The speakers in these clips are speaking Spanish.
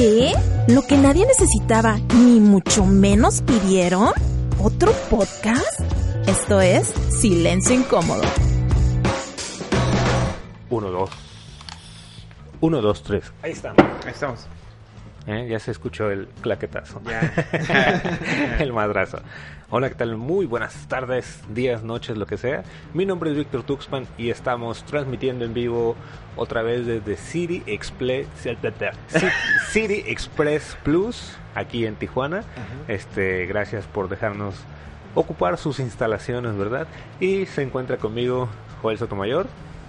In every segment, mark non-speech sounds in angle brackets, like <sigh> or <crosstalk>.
¿Qué? ¿Lo que nadie necesitaba ni mucho menos pidieron? ¿Otro podcast? Esto es Silencio Incómodo. Uno, dos. Uno, dos, tres. Ahí estamos. Ahí estamos. ¿Eh? Ya se escuchó el claquetazo. Ya. <laughs> el madrazo. Hola, ¿qué tal? Muy buenas tardes, días, noches, lo que sea. Mi nombre es Víctor Tuxpan y estamos transmitiendo en vivo otra vez desde City Express, City Express Plus aquí en Tijuana. Este, gracias por dejarnos ocupar sus instalaciones, ¿verdad? Y se encuentra conmigo Joel Sotomayor.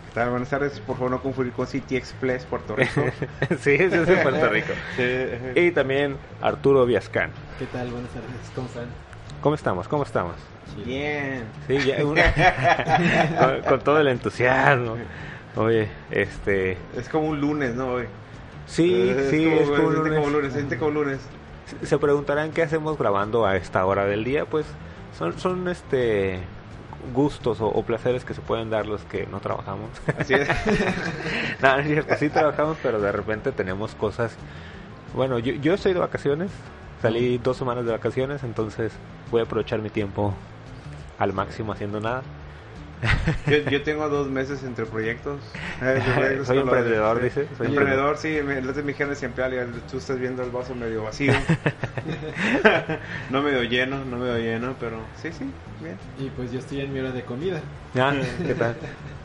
¿Qué tal? Buenas tardes. Por favor, no confundir con City Express Puerto Rico. <laughs> sí, ese es de Puerto Rico. <laughs> Sí. Y también Arturo Viascán. ¿Qué tal? Buenas tardes, ¿cómo están? ¿Cómo estamos? ¿Cómo estamos? Bien. Sí, ya una- <laughs> con, con todo el entusiasmo. Oye, este... Es como un lunes, ¿no? Hoy. Sí, es sí, como, es como siente lunes. como lunes. Se siente como lunes. Se preguntarán qué hacemos grabando a esta hora del día, pues son, son este gustos o, o placeres que se pueden dar los que no trabajamos. Así es. <laughs> no, no es cierto, sí trabajamos, pero de repente tenemos cosas... Bueno, yo, yo estoy de vacaciones, salí dos semanas de vacaciones, entonces voy a aprovechar mi tiempo al máximo haciendo nada. Yo, yo <laughs> tengo dos meses entre proyectos. <laughs> Eh, Soy de- emprendedor, sí. dice, soy emprendedor, sí. De mi jefe siempre tú estás viendo el vaso medio vacío. <laughs> no medio lleno, no medio lleno, pero sí, sí, bien. Y pues yo estoy en mi hora de comida. Ah, ¿qué tal?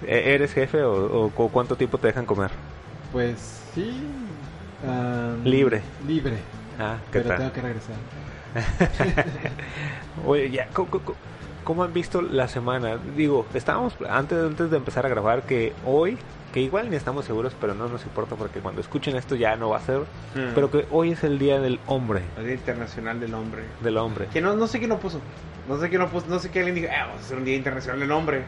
¿E- ¿Eres jefe o, o cu- cuánto tiempo te dejan comer? Pues sí. Libre. Libre. Ah, ¿qué Pero tal? tengo que regresar. <laughs> Oye, ya, ¿cómo, cómo- cómo han visto la semana? Digo, estábamos antes, antes de empezar a grabar que hoy, que igual ni estamos seguros, pero no nos importa porque cuando escuchen esto ya no va a ser, Mm. pero que hoy es el Día del Hombre, El Día Internacional del Hombre. del hombre. Que no, no sé quién lo puso. No sé quién lo puso. No sé qué alguien dijo, ah, vamos a hacer un Día Internacional del Hombre.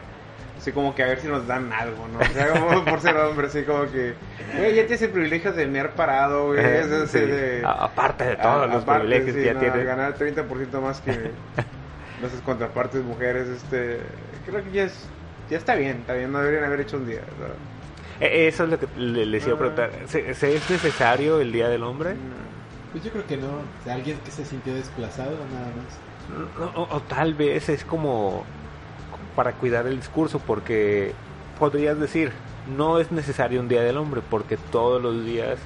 Así como que a ver si nos dan algo, ¿no? O sea, como <laughs> por ser hombre, así como que, güey, ya tienes el privilegio de mear parado, güey. Es así sí. de- A- aparte de todos a- los aparte, privilegios sí, que ya no, tienes. Ganar 30% más que <laughs> nuestras contrapartes mujeres, este. Creo que ya es. Ya está bien, está bien, no deberían haber hecho un día. ¿no? Eh, Eso es lo que le- les iba a Ah. preguntar. ¿Se, se- es necesario el Día del Hombre? Pues yo creo que no. O sea, alguien que se sintió desplazado, nada más. O, o tal vez es como para cuidar el discurso, porque podrías decir, no es necesario un día del hombre, porque todos los días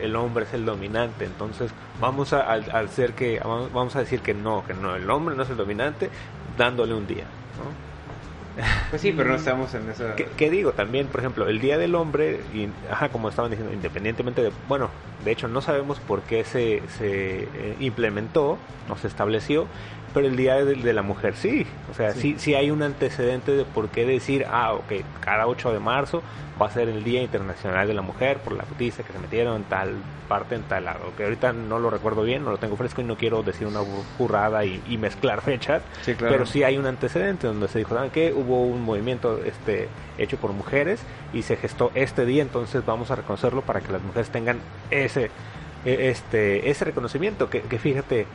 el hombre es el dominante. Entonces vamos a al, al ser que vamos a decir que no, que no, el hombre no es el dominante, dándole un día. ¿no? Pues sí, pero no estamos en esa. ¿Qué, qué digo? También, por ejemplo, el Día del Hombre, y, ajá, como estaban diciendo, independientemente de, bueno, de hecho no sabemos por qué se, se eh, implementó, no se estableció, pero el Día de, de la Mujer sí, o sea, sí. Sí. sí, hay un antecedente de por qué decir, ah, ok, cada 8 de marzo va a ser el Día Internacional de la Mujer por la putiza que se metieron en tal parte, en tal lado, que ahorita no lo recuerdo bien, no lo tengo fresco y no quiero decir una burrada y, y mezclar <laughs> fechas, Sí, claro. pero sí hay un antecedente donde se dijo, ¿saben qué? Hubo un movimiento este hecho por mujeres y se gestó este día, entonces vamos a reconocerlo para que las mujeres tengan ese e- este ese reconocimiento que, que fíjate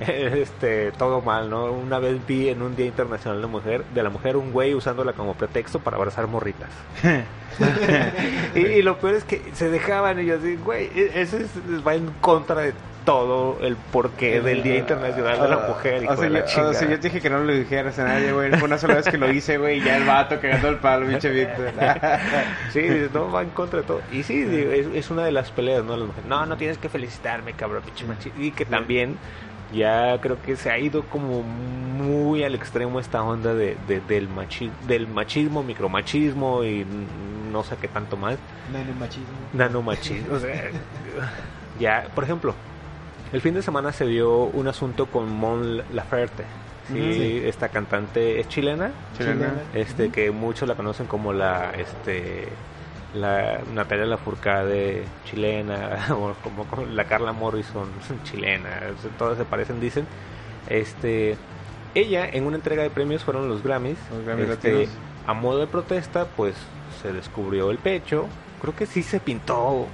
<laughs> este todo mal no una vez vi en un día internacional de mujer de la mujer un güey usándola como pretexto para abrazar morritas <laughs> y, y lo peor es que se dejaban y yo así güey e- eso es- va en contra de todo el porqué del día internacional de la mujer Ah, o sea, de la yo, o chingada. sea, yo te dije que no lo dijeras a nadie, güey. Fue una sola vez que lo hice, güey, y ya el vato cagando el palo, pinche Víctor. <laughs> Sí, dices, no, va en contra de todo. Y sí, es, es una de las peleas, ¿no? Las mujeres, no, no tienes que felicitarme, cabrón, pinche machi-". Y que también ya creo que se ha ido como muy al extremo esta onda de, de- del, machi del machismo, micromachismo y no sé qué tanto más. Nanomachismo. Nanomachismo. o sea, <laughs> ya, por ejemplo, el fin de semana se dio un asunto con Mon Laferte. Sí, Sí. esta cantante es chilena, Chilena. este que muchos la conocen como la este la Natalia Lafourcade chilena <laughs> o como, como la Carla Morrison <laughs> chilena, todas se parecen dicen. Este ella en una entrega de premios fueron los Grammys, Los Grammys este, a modo de protesta, pues se descubrió el pecho. Creo que sí se pintó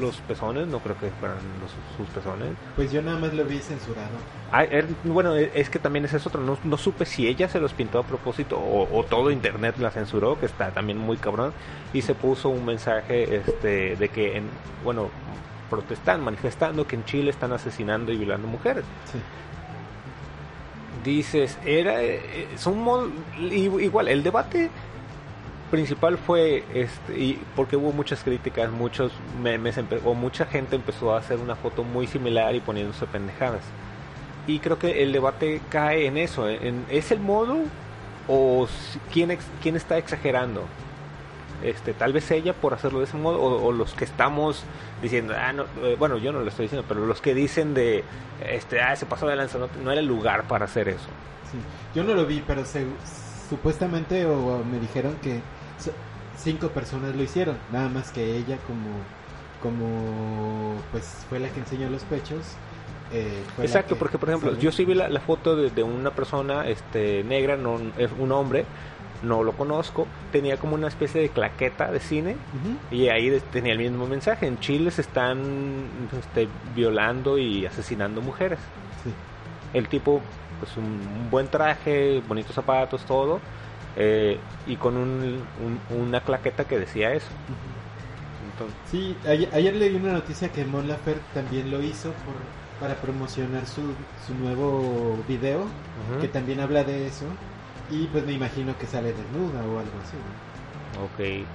los pezones, no creo que fueran los- sus pezones. Pues yo nada más lo vi censurado. Ah, er- bueno, e- es que también ese es otro. No, no supe si ella se los pintó a propósito o, o todo internet la censuró, que está también muy cabrón. Y se puso un mensaje este, de que, en, bueno, protestan, manifestando que en Chile están asesinando y violando mujeres. Sí. Dices, era. eh, son igual, el debate principal fue este y porque hubo muchas críticas muchos memes o mucha gente empezó a hacer una foto muy similar y poniéndose pendejadas y creo que el debate cae en eso en, es el modo o quién quién está exagerando este tal vez ella por hacerlo de ese modo o, o los que estamos diciendo ah no eh, bueno yo no lo estoy diciendo pero los que dicen de este ah se pasó de lanza no, no era el lugar para hacer eso Sí. Yo no lo vi, pero se- supuestamente o me dijeron que cinco personas lo hicieron, nada más que ella como como pues fue la que enseñó los pechos. Eh, Exacto, que porque por ejemplo, yo sí vi la, la foto de, de una persona este negra, no es un hombre, no lo conozco, tenía como una especie de claqueta de cine y ahí tenía el mismo mensaje. En Chile se están este, violando y asesinando mujeres. Sí. El tipo, pues un, un buen traje, bonitos zapatos, todo, eh, y con un, un- una claqueta que decía eso. Entonces, Sí, ayer, ayer leí una noticia que Mon Laferte también lo hizo por, para promocionar su, su nuevo video, que también habla de eso. Y pues me imagino que sale desnuda o algo así. ¿no? Ok.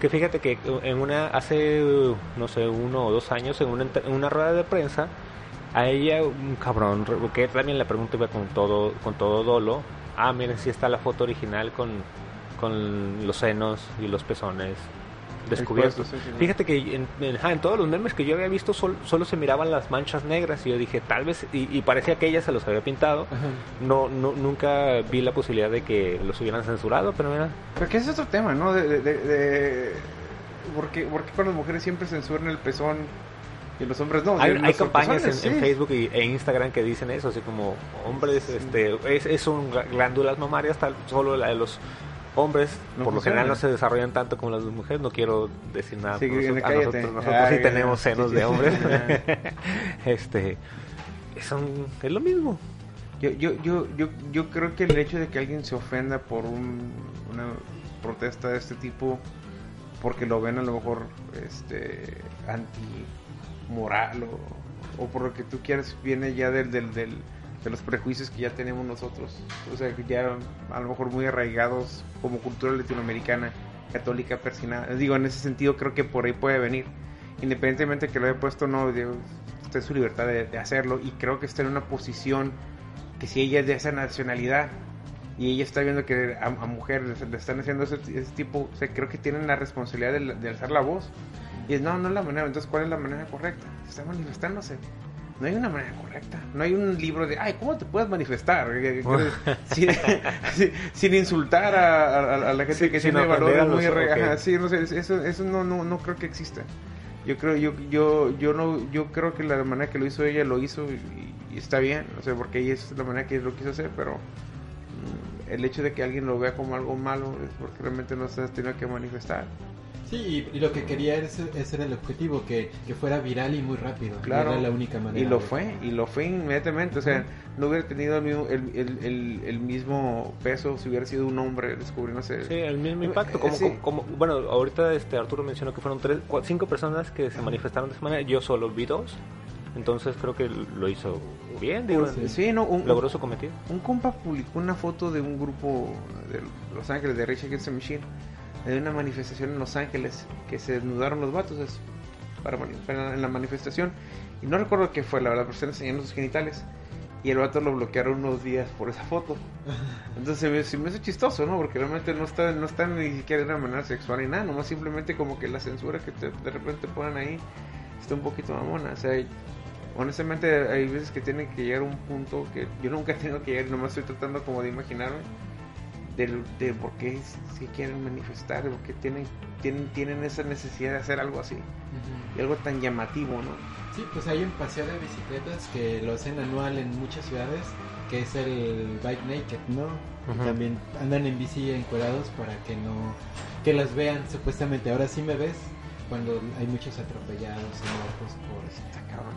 Que fíjate que en una, hace, uh, no sé, uno o dos años, en una, en una rueda de prensa, a ella, un cabrón, que también la pregunta iba con todo, con todo dolo. Ah, miren, si está la foto original con, con los senos y los pezones descubiertos. Sí, sí, sí. Fíjate que en, en- ajá, en todos los memes que yo había visto sol- solo se miraban las manchas negras y yo dije, tal vez, y, y parecía que ella se los había pintado. Ajá. No, no, nunca vi la posibilidad de que los hubieran censurado, pero mira, Porque ese es otro tema, ¿no? De, de, de, de- ¿por, qué, por qué con las mujeres siempre censuran el pezón y los hombres no? Hay, hay campañas en, sí. Facebook y, e Instagram que dicen eso, así como hombres, este, es, es un gl- glándulas mamarias, tal, solo la de los hombres, No por lo general no se desarrollan tanto como las de mujeres, no quiero decir nada, Sí, nosotros, a nosotros, nosotros Ah, sí tenemos senos sí, de hombres, Ajá. <laughs> <laughs> este, son, es lo mismo. Yo, yo, yo, yo, yo creo que el hecho de que alguien se ofenda por un- una protesta de este tipo, porque lo ven a lo mejor este anti moral o, o por lo que tú quieras, viene ya del, del, del- de los prejuicios que ya tenemos nosotros. O sea, que ya a lo mejor muy arraigados como cultura latinoamericana, católica, persinada. Digo, en ese sentido creo que por ahí puede venir. Independientemente que lo haya puesto o no, digo, está en su libertad de, de hacerlo y creo que está en una posición que si ella es de esa nacionalidad y ella está viendo que a, a mujeres le están haciendo ese, ese tipo, o sea, creo que tienen la responsabilidad de, de alzar la voz. Y es, no, no es la manera, entonces, ¿cuál es la manera correcta? Está manifestándose. No hay una manera correcta. No hay un libro de, ay, ¿cómo te puedes manifestar? <laughs> sin, sin- insultar a, a- a la gente Sí, que tiene valores muy... arra- ok. ajá, sí, no sé, eso, eso no, no, no creo que exista. Yo creo, yo, yo, yo no, yo creo que la manera que lo hizo ella lo hizo y, y está bien, o sea, porque ella es la manera que lo quiso hacer, pero mm, el hecho de que alguien lo vea como algo malo es porque realmente no se ha tenido que manifestar. Sí, y, y lo que quería era ese, ese era el objetivo, que, que fuera viral y muy rápido. Claro. Era la única manera. Y lo fue, y lo fue inmediatamente, o sea, no hubiera tenido el mismo, el, el, el, el mismo peso si hubiera sido un hombre descubriéndose. Sí, el mismo impacto. Como, Eh, Sí. como, como- bueno, ahorita este Arturo mencionó que fueron tres, cinco personas que se manifestaron de esa manera. Yo solo vi dos. Entonces creo que lo hizo bien, digo, Sí. Sí, no, un, logró su cometido. Un compa publicó una foto de un grupo de Los Ángeles, de Rage Against the Machine, de una manifestación en Los Ángeles, que se desnudaron los vatos es, para, para- en la manifestación. Y no recuerdo qué fue, la verdad, pero están enseñando sus genitales. Y el vato lo bloquearon unos días por esa foto. <laughs> Entonces se me, se me hizo chistoso, ¿no? Porque realmente no está, no está ni siquiera de una manera sexual ni nada, nomás simplemente como que la censura que te- de repente ponen ahí está un poquito mamona. O sea, honestamente hay veces que tienen que llegar a un punto que yo nunca tengo que llegar, nomás estoy tratando como de imaginarme del, de por qué se quieren manifestar, de por qué tienen, tienen, tienen esa necesidad de hacer algo así, y algo tan llamativo, ¿no? Sí, pues hay un paseo de bicicletas que lo hacen anual en muchas ciudades, que es el Bike Naked, ¿no? También andan en bici encuerados para que no, que las vean supuestamente. Ahora sí me ves cuando hay muchos atropellados y muertos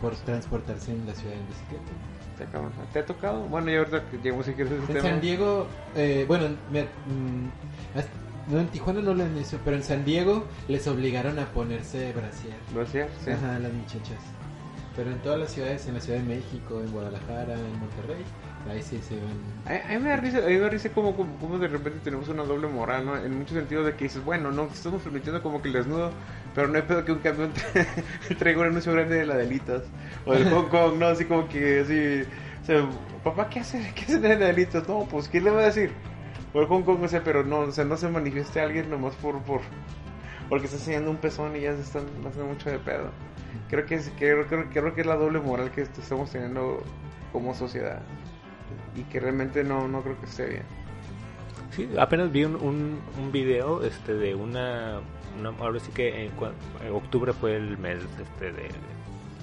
por, por transportarse en la ciudad en bicicleta. Está cabrón. ¿Te ha tocado? Bueno, ya ahorita que llegamos si quieres ese En tema. San Diego, eh, bueno, me- mm, no, en Tijuana no lo han hecho, pero en San Diego les obligaron a ponerse brasier. ¿Lo hacía? Sí. Ajá, las muchachas. Pero en todas las ciudades, en la Ciudad de México, en Guadalajara, en Monterrey, ahí sí se ven. A, a mí me da risa, a mí me da risa como, como, como de repente tenemos una doble moral, ¿no? En muchos sentidos de que dices, bueno, no, estamos permitiendo como que el desnudo, pero no hay pedo que un camión tra- <laughs> traiga un anuncio grande de la delitas. O del Hong Kong, ¿no? Así como que así, o sea, papá, ¿qué hace? ¿Qué hace de delitas? No, pues, ¿quién le va a decir? O el Hong Kong, o sea, pero no, o sea, no se manifieste alguien nomás por, por, porque está enseñando un pezón y ya se están haciendo mucho de pedo. Creo que, es, creo, creo, creo que es la doble moral que estamos teniendo como sociedad y que realmente no, no creo que esté bien. Sí, apenas vi un, un, un video este, de una, una- Ahora sí que en, cua- en octubre fue el mes este, de.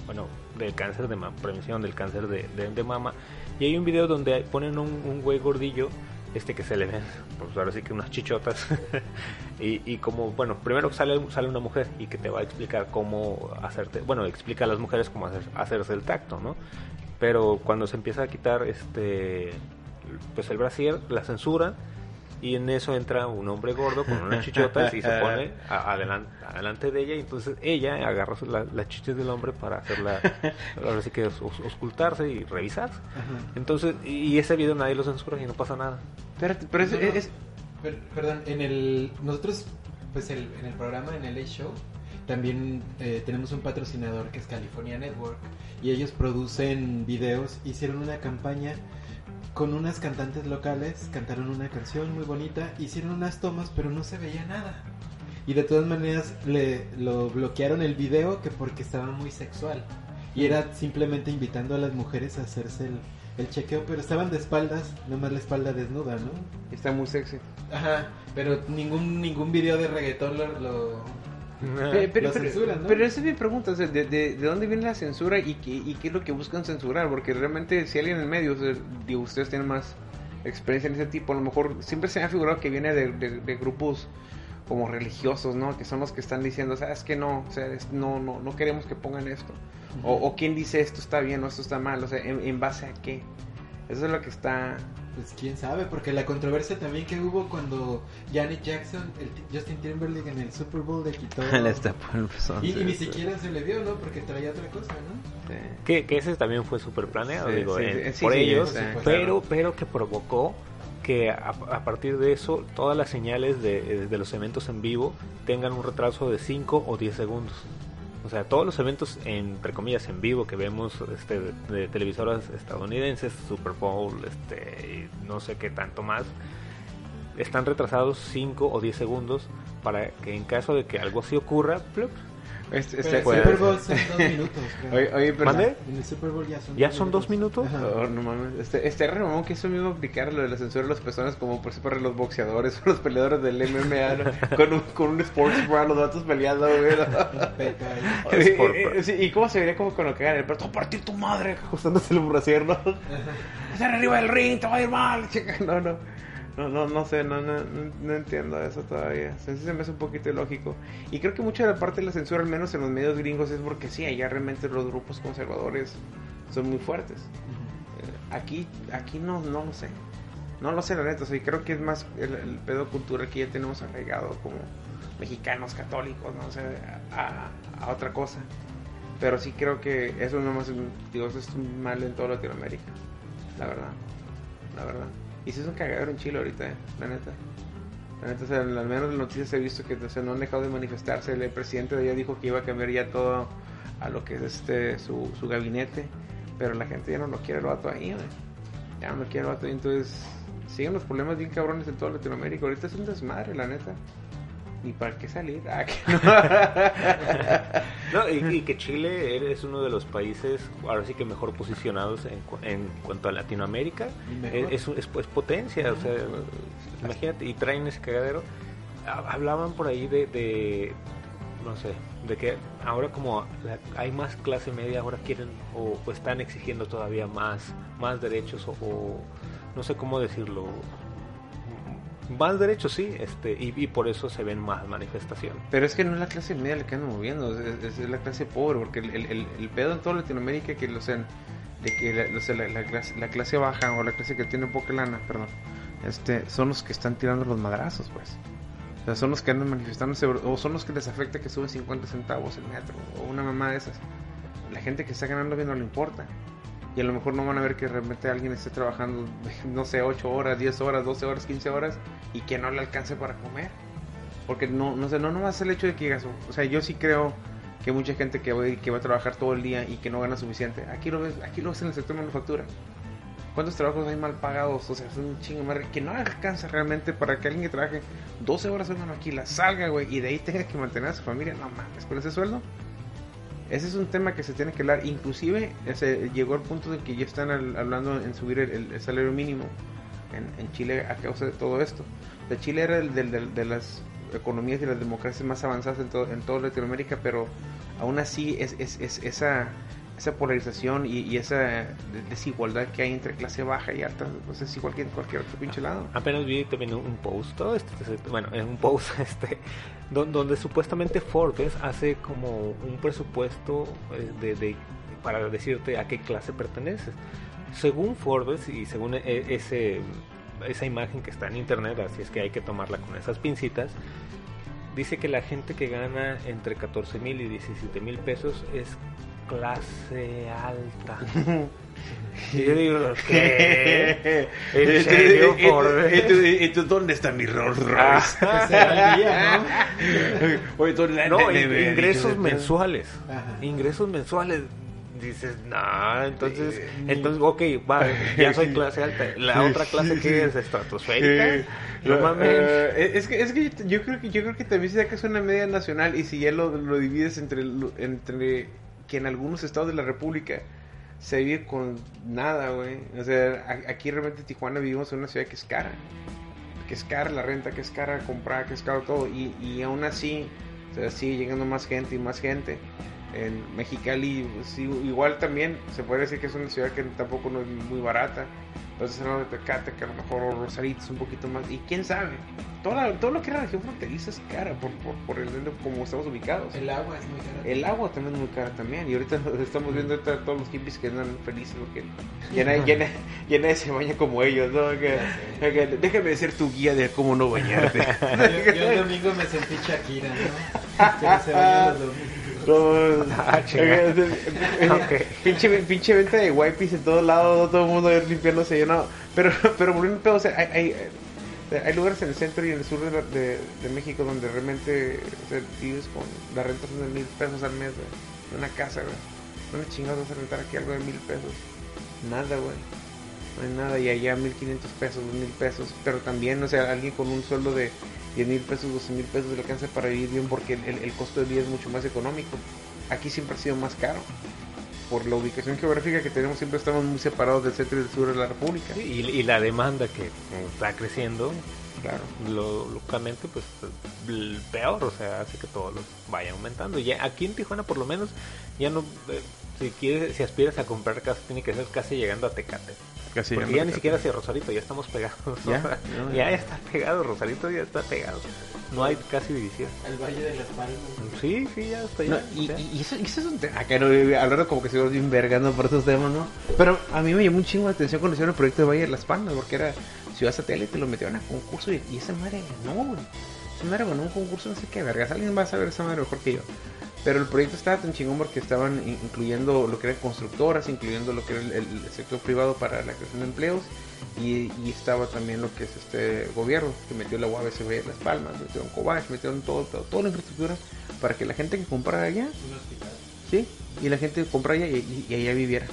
Bueno, del cáncer de mama, prevención del cáncer de, de, de mama. Y hay un video donde ponen un, un güey gordillo este que se le ven, pues ahora sí que unas chichotas. <laughs> y, y como, bueno, primero sale, sale una mujer y que te va a explicar cómo hacerte. Bueno, explica a las mujeres cómo hacer, hacerse el tacto, ¿no? Pero cuando se empieza a quitar este. Pues el brasier, la censura y en eso entra un hombre gordo con unas chichotas y se <laughs> pone a- adelan- adelante de ella y entonces ella agarra la- las chichas del hombre para hacerla <laughs> ahora sí que os- os- ocultarse y revisarse Ajá. entonces y ese video nadie lo censura y no pasa nada Pero, pero es, No, no. es- Per- perdón, en el nosotros pues el- en el programa en el A Show también eh, tenemos un patrocinador que es California Network y ellos producen videos, hicieron una campaña con unas cantantes locales, cantaron una canción muy bonita, hicieron unas tomas pero no se veía nada. Y de todas maneras le lo bloquearon el video que porque estaba muy sexual. Y era simplemente invitando a las mujeres a hacerse el, el chequeo, pero estaban de espaldas, nomás la espalda desnuda, ¿no? está muy sexy. Ajá, pero ningún ningún video de reggaetón lo... lo- <laughs> pero, pero, censuran, ¿no? pero esa es mi pregunta, o sea, de, de, de dónde viene la censura y qué, y qué es lo que buscan censurar? Porque realmente si alguien en medio, o sea, digo, ustedes tienen más experiencia en ese tipo, a lo mejor siempre se me ha figurado que viene de, de- de grupos como religiosos, ¿no? Que son los que están diciendo, sabes que no, o sea, es- no, no, no queremos que pongan esto. O, o quién dice esto está bien o esto está mal, o sea, ¿en, en base a qué? Eso es lo que está... Pues quién sabe, porque la controversia también que hubo cuando Janet Jackson, el Justin Timberlake en el Super Bowl le quitó... <laughs> y, y ni siquiera se le vio, ¿no? Porque traía otra cosa, ¿no? Sí. que, que ese también fue súper planeado Sí, digo sí, en- sí, por sí, ellos sí, pero claro. pero que provocó que a, a partir de eso todas las señales de, de los eventos en vivo tengan un retraso de 5 o 10 segundos. O sea, todos los eventos, entre comillas, en vivo que vemos este, de, televisoras estadounidenses, Super Bowl, este, no sé qué tanto más, están retrasados 5 o 10 segundos para que en caso de que algo así ocurra, plup, Este- Pero este- el puede- Super Bowl son dos minutos, creo. Oye, oye, pero... ¿Mande? En el Super Bowl ya son ¿Ya son dos minutos? Ajá. Oh, no mames. Este, este re mamón que eso mismo aplicar lo de la censura de las personas como por ejemplo los boxeadores <laughs> o los peleadores del MMA ¿no? <laughs> con, un, con un sports bra, los datos peleando, <laughs> eh, y cómo se vería como cuando cagan el perro, a partir tu madre, ajustándose el brasier, ¿no? Estar arriba del ring, te va a ir mal, chica. No, no. No, no, no sé, no, no, no, entiendo eso todavía. Sí, se me hace un poquito ilógico. Y creo que mucha de la parte de la censura, al menos en los medios gringos, es porque sí, allá realmente los grupos conservadores son muy fuertes. Eh, Aquí, aquí no, no lo sé. No lo sé, la neta. O sea, creo que es más el, el pedo cultural que ya tenemos arraigado como mexicanos católicos, ¿no? O sea, a, a otra cosa. Pero sí creo que eso no más, digo, eso es un mal en toda Latinoamérica. La verdad. La verdad. Y si es un cagadero en Chile ahorita, ¿eh? La neta. La neta, o sea, al menos en noticias he visto que o no han dejado de manifestarse. El presidente de allá dijo que iba a cambiar ya todo a lo que es este su, su gabinete. Pero la gente ya no lo quiere el vato ahí, güey. Ya no lo quiere el vato ahí. Entonces, siguen los problemas bien cabrones en toda Latinoamérica. Ahorita es un desmadre, la neta. Ni para qué salir. Ah, que <laughs> No, y, y que Chile es uno de los países, ahora sí que mejor posicionados en, en cuanto a Latinoamérica. Y mejor. Es, es, es potencia, o sea, imagínate, y traen ese cagadero. Ha- Hablaban por ahí de, de, no sé, de que ahora como la- hay más clase media, ahora quieren o, o están exigiendo todavía más, más derechos o, o no sé cómo decirlo. Más derechos, sí, este, y, por eso se ven más manifestaciones. Pero es que no es la clase media la que anda moviendo, es, la clase pobre, porque el, el, pedo en toda Latinoamérica que lo de que la, o la clase, la clase baja o la clase que tiene poca lana, perdón, este, son los que están tirando los madrazos, pues. O sea, son los que andan manifestándose, o son los que les afecta que suben 50 centavos el metro, o una mamá de esas. La gente que está ganando bien no le importa. Y a lo mejor no van a ver que realmente alguien esté trabajando, <laughs> no sé, 8 horas, 10 horas, 12 horas, 15 horas, y que no le alcance para comer. Porque no, no sé, no nomás el hecho de que o sea, yo sí creo que mucha gente que va, que va a trabajar todo el día y que no gana suficiente, aquí lo ves, aquí lo ves en el sector manufactura. ¿Cuántos trabajos hay mal pagados? O sea, es un chingo más que no alcanza realmente para que alguien que trabaje 12 horas en una maquila salga, güey, y de ahí tenga que mantener a su familia. No mames, con ese sueldo. Ese es un tema que se tiene que hablar. Inclusive ese, llegó al punto de que ya están al- hablando en subir el, salario mínimo en, en Chile a causa de todo esto. Chile era el del- del- de las economías y las democracias más avanzadas en, todo, en toda Latinoamérica, pero aún así es esa, esa polarización y, y esa de- desigualdad que hay entre clase baja y alta, pues es igual que en cualquier otro pinche lado. Apenas vi también un post, todo este, este- bueno, en un post <laughs> este, don- donde, supuestamente Forbes hace como un presupuesto eh, de, de- para decirte a qué clase perteneces. Según Forbes y según e- ese, esa imagen que está en internet, así es que hay que tomarla con esas pincitas, dice que la gente que gana entre 14 mil y 17 mil pesos es clase alta. <laughs> Y yo digo, ¿qué? ¿En serio, Forbes? ¿Y tú dónde está mi Rolls Ah. <laughs> El día, ¿no? Ingresos le- mensuales. Ajá. Ingresos mensuales. Dices, no, entonces, Eh, entonces, ok, va, ya soy clase alta. La otra clase que es estratosférica. No mames. eh, es que es que yo creo que yo creo que también se da que es una media nacional y si ya lo, lo divides entre lo- entre que en algunos estados de la república se vive con nada, güey. O sea, aquí realmente en Tijuana vivimos en una ciudad que es cara. Que es cara la renta, que es cara comprar, que es caro todo. Y, y aún así, o sea, sigue llegando más gente y más gente. En Mexicali, sí, igual también se puede decir que es una ciudad que tampoco no es muy barata. Entonces, hablando de Tecate, que a lo mejor Rosarito es un poquito más. Y quién sabe, Toda la- todo lo que es la región fronteriza es cara por, por, por el como estamos ubicados. El agua es muy cara. El agua también es muy cara también. Y ahorita <laughs> estamos viendo ahorita todos los hippies que andan felices porque ya nadie, ya, na- ya nadie se baña como ellos, ¿no? Que- que- déjame ser tu guía de cómo no bañarte. <laughs> Yo, yo el domingo me sentí Shakira, ¿no? Que se baña los domingos. <laughs> No, Ah, <laughs> pinche, pinche venta de wipes en todos lados, todo el mundo limpiándose. Yo no. Pero, <laughs> pero volviendo o sea, hay, hay, hay lugares en el centro y en el sur de, la- de, de México donde realmente o sea, vives con. La renta son de mil pesos al mes, güey. Una casa, güey. ¿Dónde chingados vas a rentar aquí algo de mil pesos? Nada, güey. No hay nada. Y allá mil quinientos pesos, dos mil pesos. Pero también, o sea, alguien con un sueldo de 10 mil pesos, 12 mil pesos le alcanza para vivir bien porque el, el costo de vida es mucho más económico. Aquí siempre ha sido más caro. Por la ubicación geográfica que tenemos, siempre estamos muy separados del centro y del sur de la República. Y, y la demanda que está creciendo Claro. lo, localmente, pues peor, o sea, hace que todo vaya aumentando. Ya aquí en Tijuana, por lo menos, ya no. eh, si quieres, si aspiras a comprar casa, tiene que ser casi llegando a Tecate. Casi Porque ya ni siquiera hacia Rosarito, ya estamos pegados. <laughs> Ya, ya, <laughs> no, ya ya. está pegado, Rosarito ya está pegado. No hay casi división. Al Valle de las Palmas. Sí, sí, ya está No, ya. y, eso, y eso es un tema. Acá no, hablaron como que se iba bien vergando por esos temas, ¿no? Pero a mí me llamó un chingo la atención cuando hicieron el proyecto de Valle de las Palmas, porque era ciudad satélite, lo metieron a concurso y, y esa madre ganó, güey. Esa madre ganó un concurso, no sé qué vergas. Alguien va a saber esa madre mejor que yo. Pero el proyecto estaba tan chingón porque estaban in- incluyendo lo que eran constructoras, incluyendo lo que era el, el sector privado para la creación de empleos y, y estaba también lo que es este gobierno que metió la UABC Valle de Las Palmas, metieron Cobach, metieron todo, todo, toda la infraestructura para que la gente que comprara allá. ¿sí? Y la gente comprara allá y, y- y allá viviera.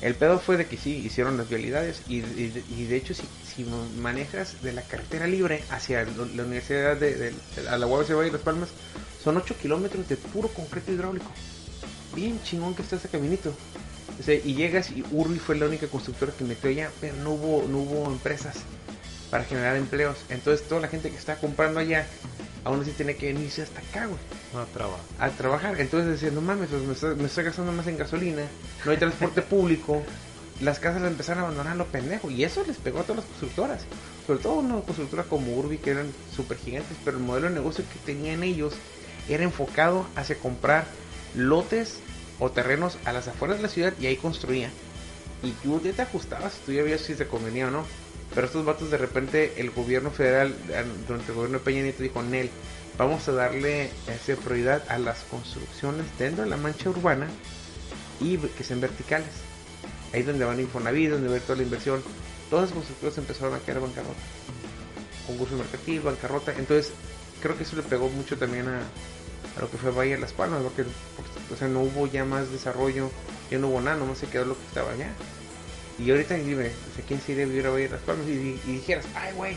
El pedo fue de que sí, hicieron las vialidades y, y- y de hecho si, si manejas de la carretera libre hacia la universidad de, de- de- a la UABC Valle de Las Palmas, son 8 kilómetros de puro concreto hidráulico. Bien chingón que está ese caminito. O sea, y llegas y Urbi fue la única constructora que metió allá, pero no hubo, no hubo empresas para generar empleos. Entonces toda la gente que está comprando allá, aún así tiene que venirse hasta acá, güey No trabajo. a trabajar. Entonces decían, no mames, pues me, estoy, me estoy gastando más en gasolina, no hay transporte <laughs> público. Las casas las empezaron a abandonar a lo pendejo. Y eso les pegó a todas las constructoras. Sobre todo una constructora como Urbi, que eran súper gigantes, pero el modelo de negocio que tenían ellos era enfocado hacia comprar lotes o terrenos a las afueras de la ciudad y ahí construían. Y tú ya te ajustabas, tú ya veías si te convenía o no. Pero estos vatos de repente, el gobierno federal, durante el gobierno de Peña Nieto dijo, Nel, vamos a darle esa prioridad a las construcciones dentro de la mancha urbana y que sean verticales. Ahí es donde van Infonavit, donde va toda la inversión. Todas las constructoras empezaron a en bancarrota. Concurso mercantil, bancarrota. Entonces, creo que eso le pegó mucho también a, a lo que fue Valle de Las Palmas, porque, porque, o sea, no hubo ya más desarrollo, ya no hubo nada, nomás se quedó lo que estaba allá. Y ahorita dime, o sea, ¿quién se iría a vivir a de Las Palmas? Y, y- y dijeras, ay, güey,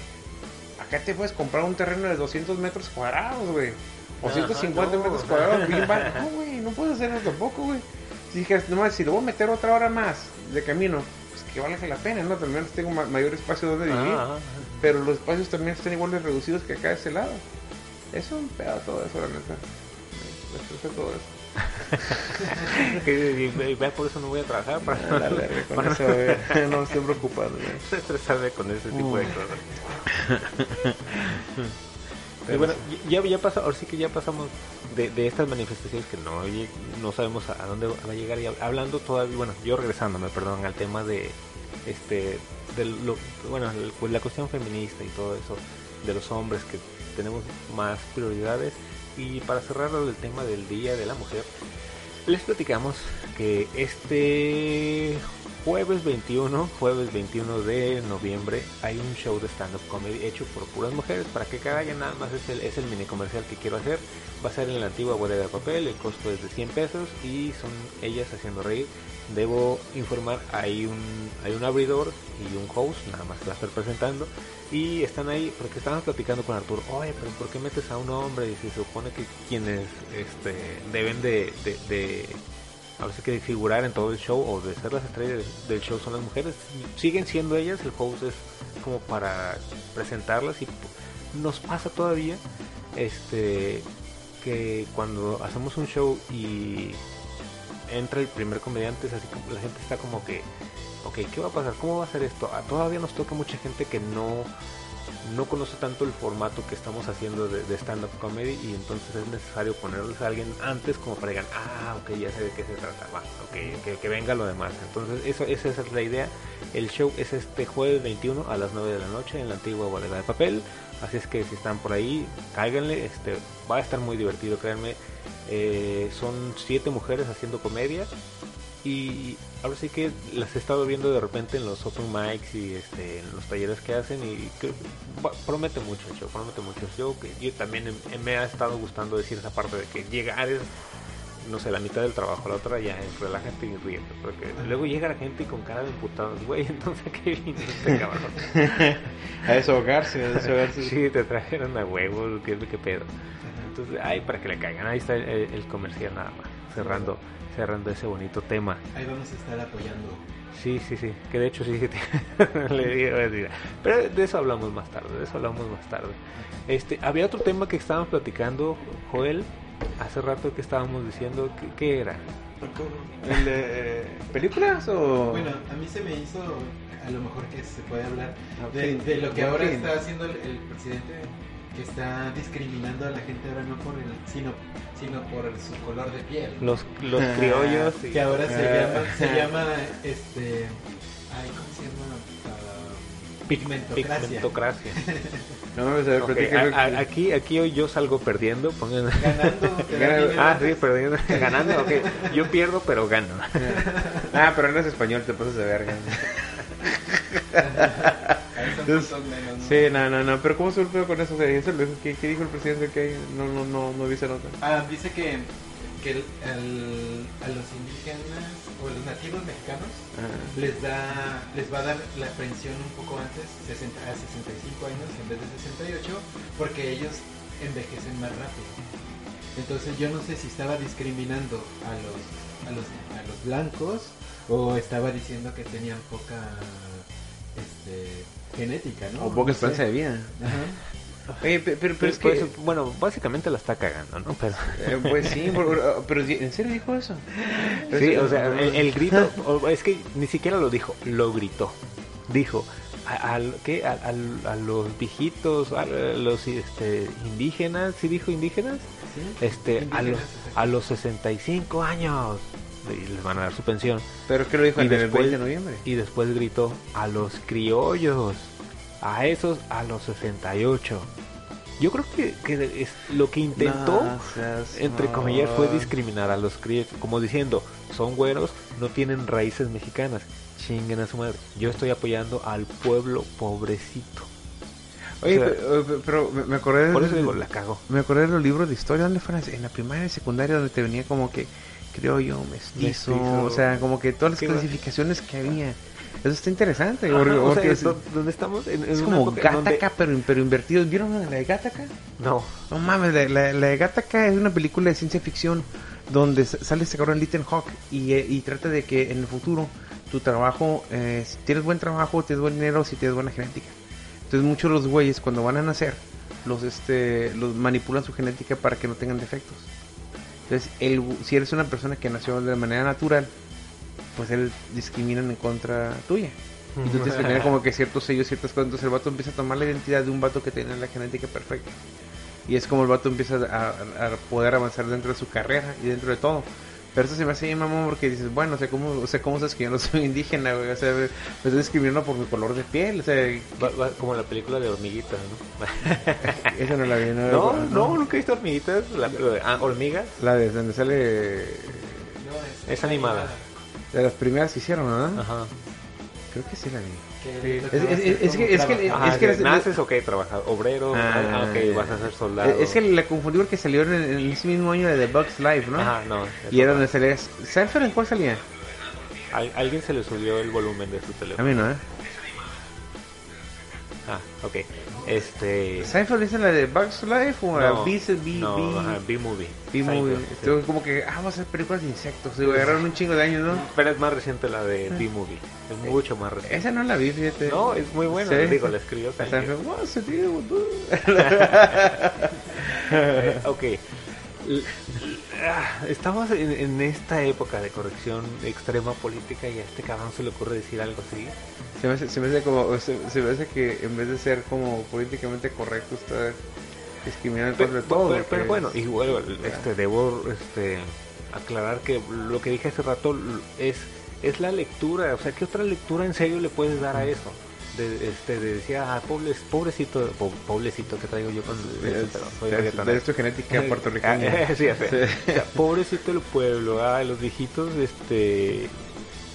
acá te puedes comprar un terreno de 200 metros cuadrados, güey. O Ajá, 150 no. metros cuadrados, <laughs> bien. No, güey, no puedes hacer eso tampoco, güey. Si dijeras, nomás, si lo voy a meter otra hora más de camino, pues que valga la pena, ¿no? También tengo ma- mayor espacio donde vivir. Ah, Pero los espacios también están igual de reducidos que acá de ese lado. Es un pedo todo eso, la neta. Me todo eso. <laughs> y- por eso no voy a trabajar para A la verga, con eso. <laughs> No estoy preocupado, güey. <laughs> no estresarme con ese tipo de cosas. Y bueno, ya, ya pasa, ahora sí que ya pasamos de, de estas manifestaciones que no, no sabemos a, a dónde va a llegar y hab- hablando todavía, bueno, yo regresándome, perdón, al tema de este de lo, bueno, la cuestión feminista y todo eso de los hombres que tenemos más prioridades y para cerrar el tema del Día de la Mujer, les platicamos que este jueves 21, jueves 21 de noviembre, hay un show de stand-up comedy hecho por puras mujeres. Para que vayan, nada más es el, es el mini comercial que quiero hacer. Va a ser en la antigua bodega de papel, el costo es de 100 pesos y son ellas haciendo reír. Debo informar, hay un, hay un abridor y un host, nada más que va a estar presentando. Y están ahí, porque estábamos platicando con Arturo, oye, pero ¿por qué metes a un hombre? Y se supone que quienes este, deben de, de, ahora sí que figurar en todo el show o de ser las estrellas del show son las mujeres. Siguen siendo ellas, el host es como para presentarlas y nos pasa todavía este que cuando hacemos un show y entra el primer comediante es así como la gente está como que ok, ¿qué va a pasar? ¿Cómo va a ser esto? Ah, todavía nos toca mucha gente que no no conoce tanto el formato que estamos haciendo de, stand-up comedy y entonces es necesario ponerles a alguien antes como para digan, ah, ok, ya sé de qué se trata, va, ok, que, que venga lo demás. Entonces eso, esa es la idea. El show es este jueves 21 a las 9 de la noche en la antigua bodega de papel. Así es que si están por ahí, cáiganle, este, va a estar muy divertido, créanme. Eh, son siete mujeres haciendo comedia y ahora sí que las he estado viendo de repente en los open mics y este, en los talleres que hacen y que, promete mucho show, promete mucho que yo también me ha estado gustando decir esa parte de que llegar es, no sé, la mitad del trabajo, la otra ya es relájate y ríete, porque luego llega la gente y con cara de imputados, güey, <laughs> entonces qué vino este cabrón. <laughs> A desahogarse, a desahogarse. sí, te trajeron a huevos, qué, qué pedo. Entonces, ay, para que le caigan, ahí está el, el comercial nada más, cerrando, cerrando ese bonito tema. Ahí vamos a estar apoyando. Sí, sí, sí. Que de hecho sí te- <laughs> le decir. Pero de eso hablamos más tarde. De eso hablamos más tarde. Este, había otro tema que estábamos platicando, Joel, hace rato que estábamos diciendo que, ¿qué era. ¿El de, eh, ¿Películas o...? Bueno, a mí se me hizo a lo mejor que se puede hablar Ah, de, lo que ahora fin. está haciendo el, el presidente que está discriminando a la gente ahora no por el sino sino por el- su color de piel Los, los Ah, criollos. y- que ahora se Ah. llama se llama este ay cómo se llama pigmentocracia pigmentocracia. No me a ver, Ok, platícame. a- a- aquí, aquí hoy yo salgo perdiendo. Pongan... ganando <laughs> Gana-. Ah, sí, perdiendo. <laughs> Ganando, ok. Yo pierdo, pero gano. <laughs> Ah, pero no es español, te pasas de verga. Entonces, menos, ¿no? Sí, no, no, no, pero ¿cómo se fue con eso? ¿qué, qué dijo el presidente que hay? No, no, no, no vi esa nota. Ah, dice que que el- al- a los indígenas o los nativos mexicanos les da les va a dar la pensión un poco antes 60 a 65 años en vez de 68 porque ellos envejecen más rápido entonces yo no sé si estaba discriminando a los a los a los blancos o estaba diciendo que tenían poca este genética no O poca No sé. de vida. Ajá. Oye, pe- pero, pero es Pues, que... bueno, básicamente la está cagando, ¿no? Pero, eh, pues sí, pero, pero ¿en serio dijo eso? sí, o sea, el, el grito, <laughs> es que ni siquiera lo dijo, lo gritó. Dijo, a, al- ¿qué? A, a los viejitos, a los este, indígenas, ¿sí dijo indígenas? ¿Sí? Este, a los, Indígenas, a los 65 años. Y les van a dar su pensión. ¿Pero qué lo dijo Y el después- 20 de noviembre? Y después gritó a los criollos, a esos a los 68. Yo creo que, que es lo que intentó, No seas entre comillas, fue discriminar a los criollos, como diciendo, son güeros, no tienen raíces mexicanas, chinguen a su madre. Yo estoy apoyando al pueblo pobrecito. Oye, o sea, pero, me- acordé Por de, eso digo, la cago. me acordé de los libros de historia. ¿Dónde fueron? En la primaria y secundaria donde te venía como que criollo, mestizo, Mestizo. o sea, como que todas las clasificaciones que había. Eso está interesante. Ajá, porque- o sea, es donde estamos en, en es como donde- Gataca, pero, pero invertidos. ¿Vieron la de Gataca? No, No mames, la, la, la de Gataca es una película de ciencia ficción donde sale este cabrón Ethan Hawk y, eh, y trata de que en el futuro tu trabajo, eh, si tienes buen trabajo, tienes buen dinero, si tienes buena genética. Entonces muchos de los güeyes cuando van a nacer, los este los manipulan su genética para que no tengan defectos. Entonces, el, si eres una persona que nació de manera natural, pues él discriminan en contra tuya. Entonces tener como que <laughs> ciertos sellos, ciertas cosas. Entonces el vato empieza a tomar la identidad de un vato que tiene la genética perfecta. Y es como el vato empieza a, poder avanzar dentro de su carrera y dentro de todo. Pero eso se me hace bien mamón porque dices, bueno, o sea, ¿cómo, o sea, ¿cómo sabes que yo no soy <laughs> indígena, güey? O sea, me, estoy discriminando por mi color de piel. O sea, Va- va como la película de hormiguitas, ¿no? <laughs> esa no la vi. No, No, no, nunca he visto hormiguitas. La, ah, hormigas. La de donde sale... No, Es animada. De las primeras que hicieron, ¿no? Ajá. Creo que sí la vi. que Es- es- es que- es que- es que de- las- naces o qué, trabajador, obrero, Ah, ah, ok, vas a ser soldado. Es que la confundí porque salió en, en ese mismo año de The Bugs Life, ¿no? Ajá, no. Y era donde salía... ¿Seinfeld en cuál salía? Al- alguien se le subió el volumen de su A teléfono. mí no, ¿eh? Ah, ok. Este. ¿Seinfeld es la de Bugs Life o la No, B, B, no, B, ajá, B-movie. B-Movie? Seinfeld, sí. Como que, ah, vamos a hacer películas de insectos. Se agarraron un chingo de años, ¿no? Pero es más reciente la de B-movie. Es mucho más reciente. Esa no la vi, fíjate. No, es muy buena. Sí. Digo, la escribió Seinfeld. Eh, <laughs> <laughs> ok. Ah, Estamos en, en esta época de corrección extrema política y a este cabrón se le ocurre decir algo así. Se me hace, se me hace como, se, se me hace que en vez de ser como políticamente correcto, está discriminando Pero, contra de todo. pero- pero bueno, igual este, debo este, aclarar que lo que dije hace rato es, es la lectura. O sea, ¿qué otra lectura en serio le puedes dar a eso? De, este, de decir, ah, pobre- pobrecito, po- pobrecito que traigo yo con Es- pero soy de- reggaetonero. de esto genética puertorriqueña. Ah, <laughs> sí. Sí. O sea, pobrecito el pueblo, ah, los viejitos este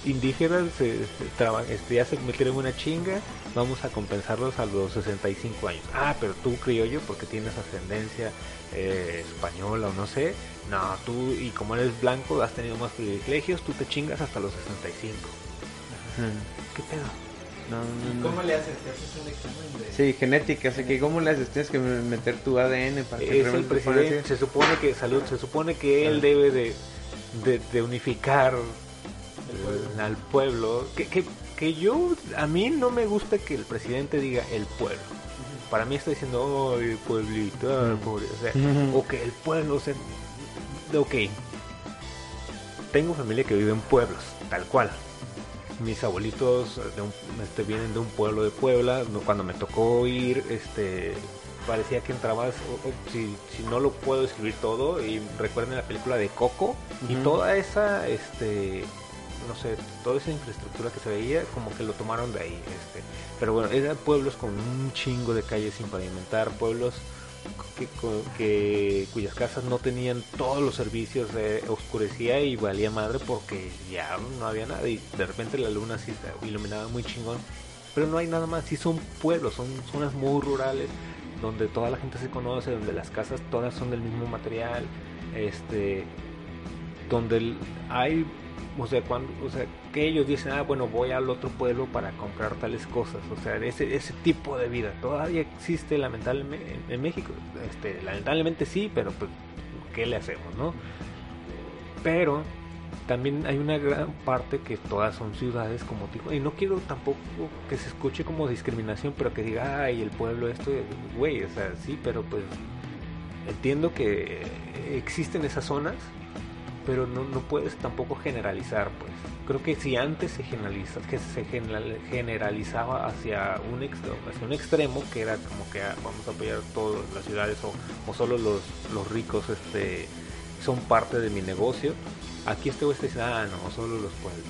indígenas este, traba- este, ya se metieron una chinga, vamos a compensarlos a los 65 años. Ah, pero tú criollo porque tienes ascendencia eh, española o no sé. No, tú y como eres blanco has tenido más privilegios, tú te chingas hasta los 65. Ujú. ¿Qué pedo? No, no, no. ¿Cómo le haces? ¿Te haces un examen de...? Sí, genética, sea que cómo le haces, tienes que meter tu ADN para que Es el presidente, se supone que salud, se supone que él debe de, de, de unificar al pueblo. Que, que, que yo, a mí no me gusta que el presidente diga el pueblo. Para mí está diciendo, ay, pueblito, ay, pobre", o sea, o que el pueblo, o sea, ok. Tengo familia que vive en pueblos, tal cual. Mis abuelitos de un- este, vienen de un pueblo de Puebla. Cuando me tocó ir, este, parecía que entrabas, si, si no lo puedo escribir todo, y recuerden la película de Coco, y toda esa, este, no sé, toda esa infraestructura que se veía, como que lo tomaron de ahí. Este. Pero bueno, eran pueblos con un chingo de calles sin pavimentar, pueblos que, que- cuyas casas no tenían todos los servicios, eh, oscurecía y valía madre porque ya no había nada y de repente la luna sí se iluminaba muy chingón. Pero no hay nada más, sí son pueblos, son zonas muy rurales donde toda la gente se conoce, donde las casas todas son del mismo material, este donde hay, o sea, cuando, o sea, que ellos dicen, ah, bueno, voy al otro pueblo para comprar tales cosas, o sea, ese, ese tipo de vida todavía existe lamentablemente en, México, este, lamentablemente sí, pero pues, ¿qué le hacemos, no? Pero también hay una gran parte que todas son ciudades como Tijuana. Y no quiero tampoco que se escuche como discriminación, pero que diga, ay, el pueblo esto, güey, o sea, sí, pero pues entiendo que existen esas zonas, pero no, no puedes tampoco generalizar, pues. Creo que si antes se generaliza, que se general- generalizaba hacia un, hacia un extremo, que era como que ah, vamos a apoyar todas las ciudades o, o solo los, los ricos este, son parte de mi negocio, aquí este güey está diciendo, ah, no, solo los pueblos.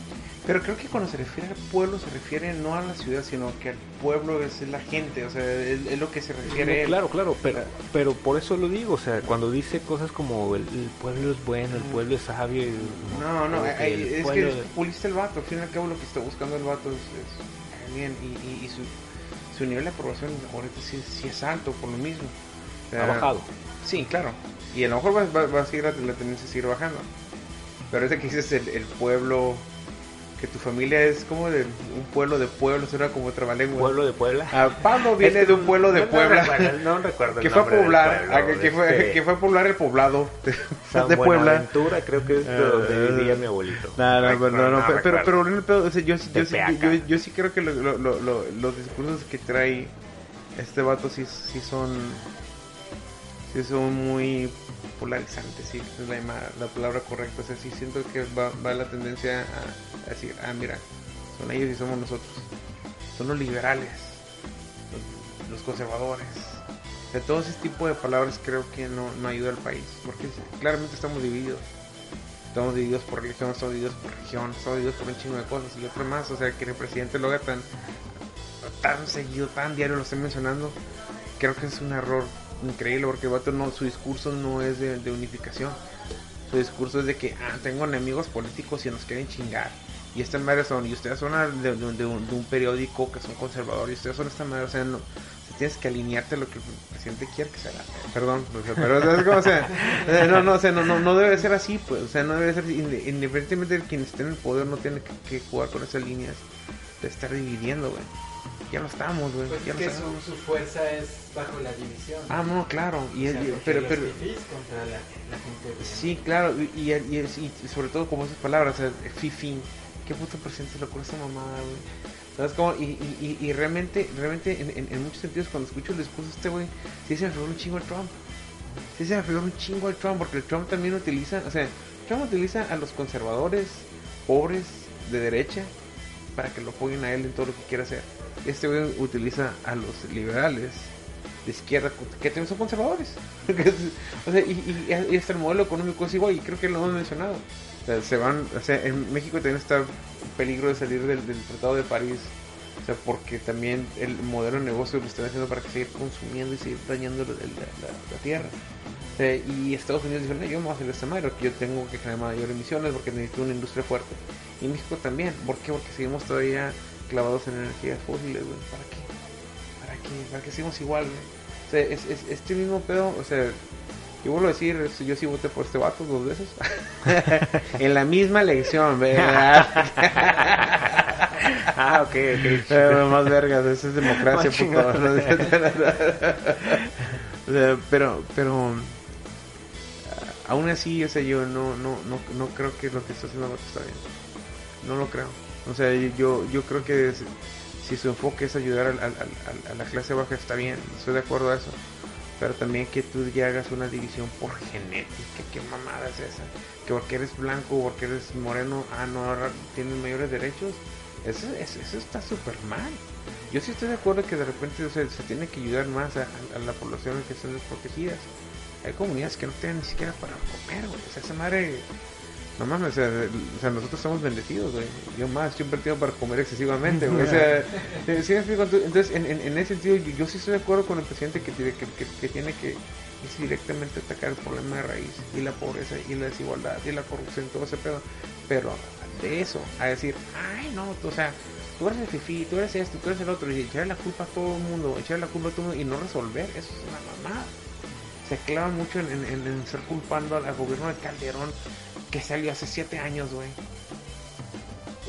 Pero creo que cuando se refiere al pueblo se refiere no a la ciudad, sino que al pueblo es la gente, o sea, es, es lo que se refiere No, claro, claro, pero, pero por eso lo digo, o sea, cuando dice cosas como el, el pueblo es bueno, el pueblo es sabio, y- No, no, o que ay, el es pueblo- que es populista el vato, al fin y al cabo lo que está buscando el vato es, es bien, y, y, y su, su nivel de aprobación ahorita sí, sí es alto por lo mismo. O sea, ha bajado. Sí, claro. Y a lo mejor va, va- va a seguir la, la tendencia a seguir bajando. Pero ahorita que dices el, el pueblo, que tu familia es como de un pueblo de pueblos, era como trabalengua. Pueblo de Puebla. Ah, Pablo viene Es de un pueblo de no, no Puebla. recuerdo, No, recuerdo. que fue a poblar, pueblo, ah, que, que fue, este, que fue a poblar el poblado de, <laughs> San de Puebla. Buenaventura, creo que es de donde vivía mi abuelito. No, no, Recuerdo, no, no, pero, pero, pero, pero, o sea, yo, sí- yo, sí, Tepeaca. yo, yo sí creo que lo- lo- lo- lo- los discursos que trae este vato sí, sí son sí son muy polarizantes, sí, es la, la palabra correcta. O sea, sí siento que va, va la tendencia a, decir, ah, mira, son ellos y somos nosotros. Son los liberales, los, conservadores. O sea, todo ese tipo de palabras creo que no, no ayuda al país, porque claramente estamos divididos. Estamos divididos por religión, estamos divididos por región, estamos divididos por un chingo de cosas y otro más. O sea, que el presidente lo haga tan, tan seguido, tan diario, lo esté mencionando, creo que es un error increíble porque el vato no, su discurso no es de, de unificación. Su discurso es de que, ah, tengo enemigos políticos y nos quieren chingar. Y estas madres son, y ustedes son de, de- de un, de un periódico que son conservadores, y ustedes son esta madre, o sea, no, tienes que alinearte a lo que el presidente quiere que sea. Perdón, o sea, pero ¿sabes cómo? O sea, no, no, o sea, no, no, no debe ser así, pues, o sea, no debe ser, inde- independientemente de quien esté en el poder, no tiene que, que jugar con esas líneas de estar dividiendo, güey. Ya lo estamos, güey, Pues ya es que su, su fuerza es bajo la división. Ah, no, claro, y, O sea, porque pero, pero, contra la, la gente. Sí, claro, y, y, y- y sobre todo como esas palabras, o sea, qué puto presidente se le ocurre esa mamada, güey. ¿Sabes cómo? Y, y, realmente, realmente, en, en, muchos sentidos, cuando escucho el discurso este güey, sí se me figura un chingo el Trump. Sí se me figura un chingo el Trump, porque el Trump también utiliza, o sea, Trump utiliza a los conservadores, pobres, de derecha, para que lo apoyen a él en todo lo que quiera hacer. Este güey utiliza a los liberales de izquierda que también son conservadores. <laughs> o sea, y, y, y hasta el modelo económico es igual, y creo que lo hemos mencionado. Sea, se van, o sea, en México también está peligro de salir del, Tratado de París. O sea, porque también el modelo de negocio lo están haciendo para que seguir consumiendo y seguir dañando la, tierra. Y Estados Unidos dijo, no, yo me voy a hacer esta que yo tengo que generar mayor emisiones porque necesito una industria fuerte. Y México también. ¿Por qué? Porque seguimos todavía clavados en energías fósiles, güey. ¿Para qué? ¿Para qué? ¿Para qué seguimos igual? O sea, es- este mismo pedo, o sea, yo vuelvo a decir, es- yo sí voté por este vato dos veces. <laughs> en la misma elección, ¿verdad? <laughs> Ah, ok, ok. Pero más vergas, eso es democracia, puto. <laughs> o sea, pero, pero, aún así, o sea, yo no, no, no, no creo que lo que está haciendo está bien. No lo creo. O sea, yo, yo creo que si su enfoque es ayudar al- al- al- a la clase baja está bien, estoy de acuerdo a eso. Pero también que tú ya hagas una división por genética, qué mamada es esa. Que porque eres blanco o porque eres moreno, ah, no, ahora tienes mayores derechos. Eso, eso, eso está súper mal. Yo sí estoy de acuerdo que de repente se tiene que ayudar más a, a- a la población que están desprotegidas. Hay comunidades que no tienen ni siquiera para comer, güey. O sea, esa madre... No mames, o sea, o sea, nosotros estamos bendecidos, güey. Yo más, yo he invertido para comer excesivamente, güey. O sea, <laughs> eh, ¿sí me explico? Entonces, en, en, en ese sentido, yo, yo sí estoy de acuerdo con el presidente que tiene que, que, que tiene que directamente atacar el problema de raíz y la pobreza y la desigualdad y la corrupción y todo ese pedo. Pero de eso, a decir, ay, no, o sea, tú eres el fifi, tú eres esto, tú eres el otro, y echarle la culpa a todo el mundo, echarle la culpa a todo el mundo y no resolver, eso es una mamada se clava mucho en, en, en- estar culpando al gobierno de Calderón que salió hace siete años, güey.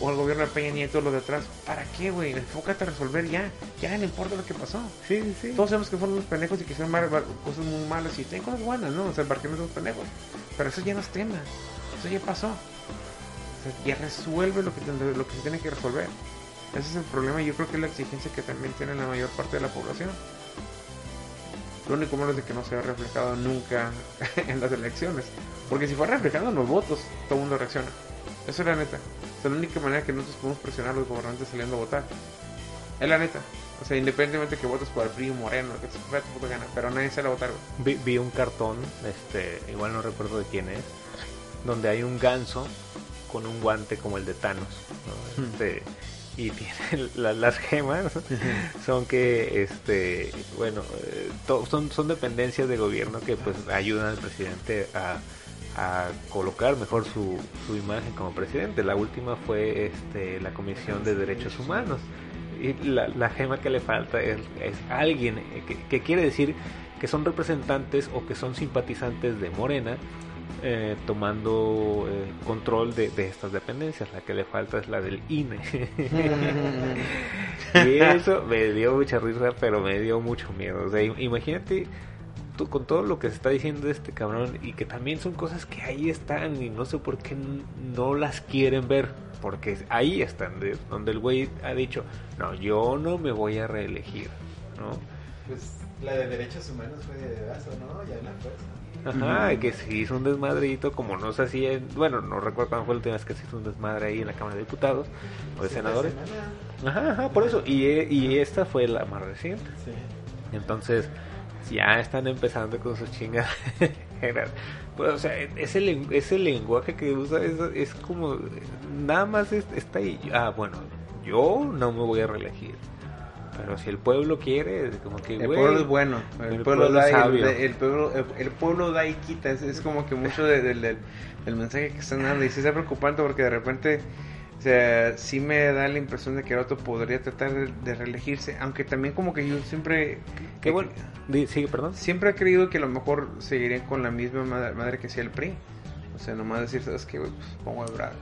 O el gobierno de Peña Nieto, lo de atrás. ¿Para qué, güey? Enfócate a resolver ya. Ya no importa lo que pasó. Sí, sí, sí. Todos sabemos que fueron unos pendejos y que hicieron cosas muy malas y tienen cosas buenas, ¿no? O sea, ¿para qué no pendejos? Pero eso ya no es tema. Eso ya pasó. O sea, ya resuelve lo que, tendrá- lo que se tiene que resolver. Ese es el problema y yo creo que es la exigencia que también tiene la mayor parte de la población. Lo único malo es de que no se ha reflejado nunca <laughs> en las elecciones. Porque si fuera reflejado en los votos, todo el mundo reacciona. Eso es la neta. O sea, la única manera que nosotros podemos presionar a los gobernantes saliendo a votar. Es la neta. O sea, independientemente que votes por el PRI, Moreno, que se fue puta gana. Pero nadie sale a votar. Vi, vi un cartón, este, igual no recuerdo de quién es, donde hay un ganso con un guante como el de Thanos. ¿no? Este, y tiene <laughs> la- las gemas <laughs> son que este bueno eh, to- son son dependencias de gobierno que pues ayudan al presidente a, a colocar mejor su, su imagen como presidente la última fue este la comisión de derechos humanos y la, la gema que le falta es, es alguien que, que quiere decir que son representantes o que son simpatizantes de Morena eh, tomando eh, control de, de estas dependencias. La que le falta es la del INE. <laughs> <laughs> y eso me dio mucha risa, pero me dio mucho miedo. O sea, im- imagínate con todo lo que se está diciendo de este cabrón y que también son cosas que ahí están y no sé por qué no las quieren ver. Porque ahí están, de- donde el güey ha dicho, no, yo no me voy a reelegir, ¿no? Pues la de derechos humanos fue de vaso, ¿no? Ya la fuerza. Ajá, que se hizo un desmadrito, como no se hacía, en- bueno, no recuerdo cuándo fue la última vez que se hizo un desmadre ahí en la Cámara de Diputados o de Sí, senadores. Ajá, ajá, por eso, y, e- y esta fue la más reciente. Sí. Entonces, ya están empezando con sus chingas. <laughs> pues, o sea, ese, ese lenguaje que usa es, es como, nada más es- está ahí. Ah, bueno, yo no me voy a reelegir. Pero si el pueblo quiere, como que, El pueblo es bueno, el, el pueblo, pueblo da y el, sabio. el pueblo, el, pueblo da y quita, es, es como que mucho de- del- del, del mensaje que están dando y sí está preocupante porque de repente, o sea, sí me da la impresión de que el otro podría tratar de, de reelegirse, aunque también como que yo siempre, Qué bueno. Sigue, perdón. siempre he creído que a lo mejor seguirían con la misma madre, madre que hacía el PRI, o sea, nomás decir, sabes que, pues pongo a Ebrard.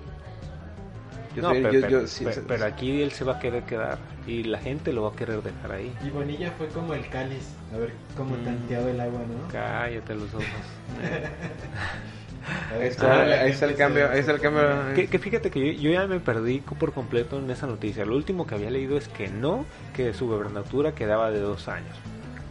Yo no, soy- pero, yo- pero- yo- sí, pero- sí, pero aquí él se va a querer quedar y la gente lo va a querer dejar ahí. Y Bonilla fue como el cáliz, a ver cómo Mm. tanteaba el agua, ¿no? Cállate los ojos. <laughs> Ahí está, la ahí está el cambio, está el cambio. Que, que fíjate que yo, yo ya me perdí por completo en esa noticia. Lo último que había leído es que no, que su gobernatura quedaba de dos años.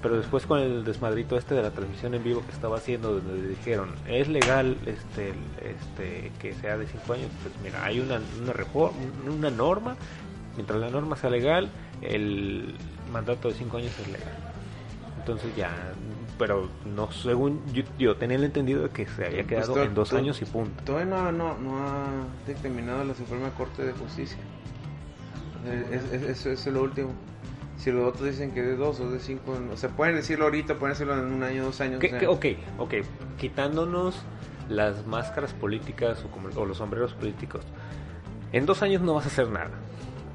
Pero después con el desmadrito este de la transmisión en vivo que estaba haciendo, donde dijeron, es legal este, este que sea de cinco años, pues mira, hay una, una, reforma, una norma, mientras la norma sea legal, el mandato de cinco años es legal. Entonces ya, pero no, según yo, yo tenía el entendido de que se había Pues quedado en dos años y punto. Todavía no, no, no ha determinado la Suprema Corte de Justicia. Es, es- es- eso es lo último. Si los otros dicen que de dos o de cinco, o sea, pueden decirlo ahorita, pueden decirlo en un año, dos años. Que- o sea, que- ok, ok, quitándonos las máscaras políticas o, como- o los sombreros políticos, en dos años no vas a hacer nada.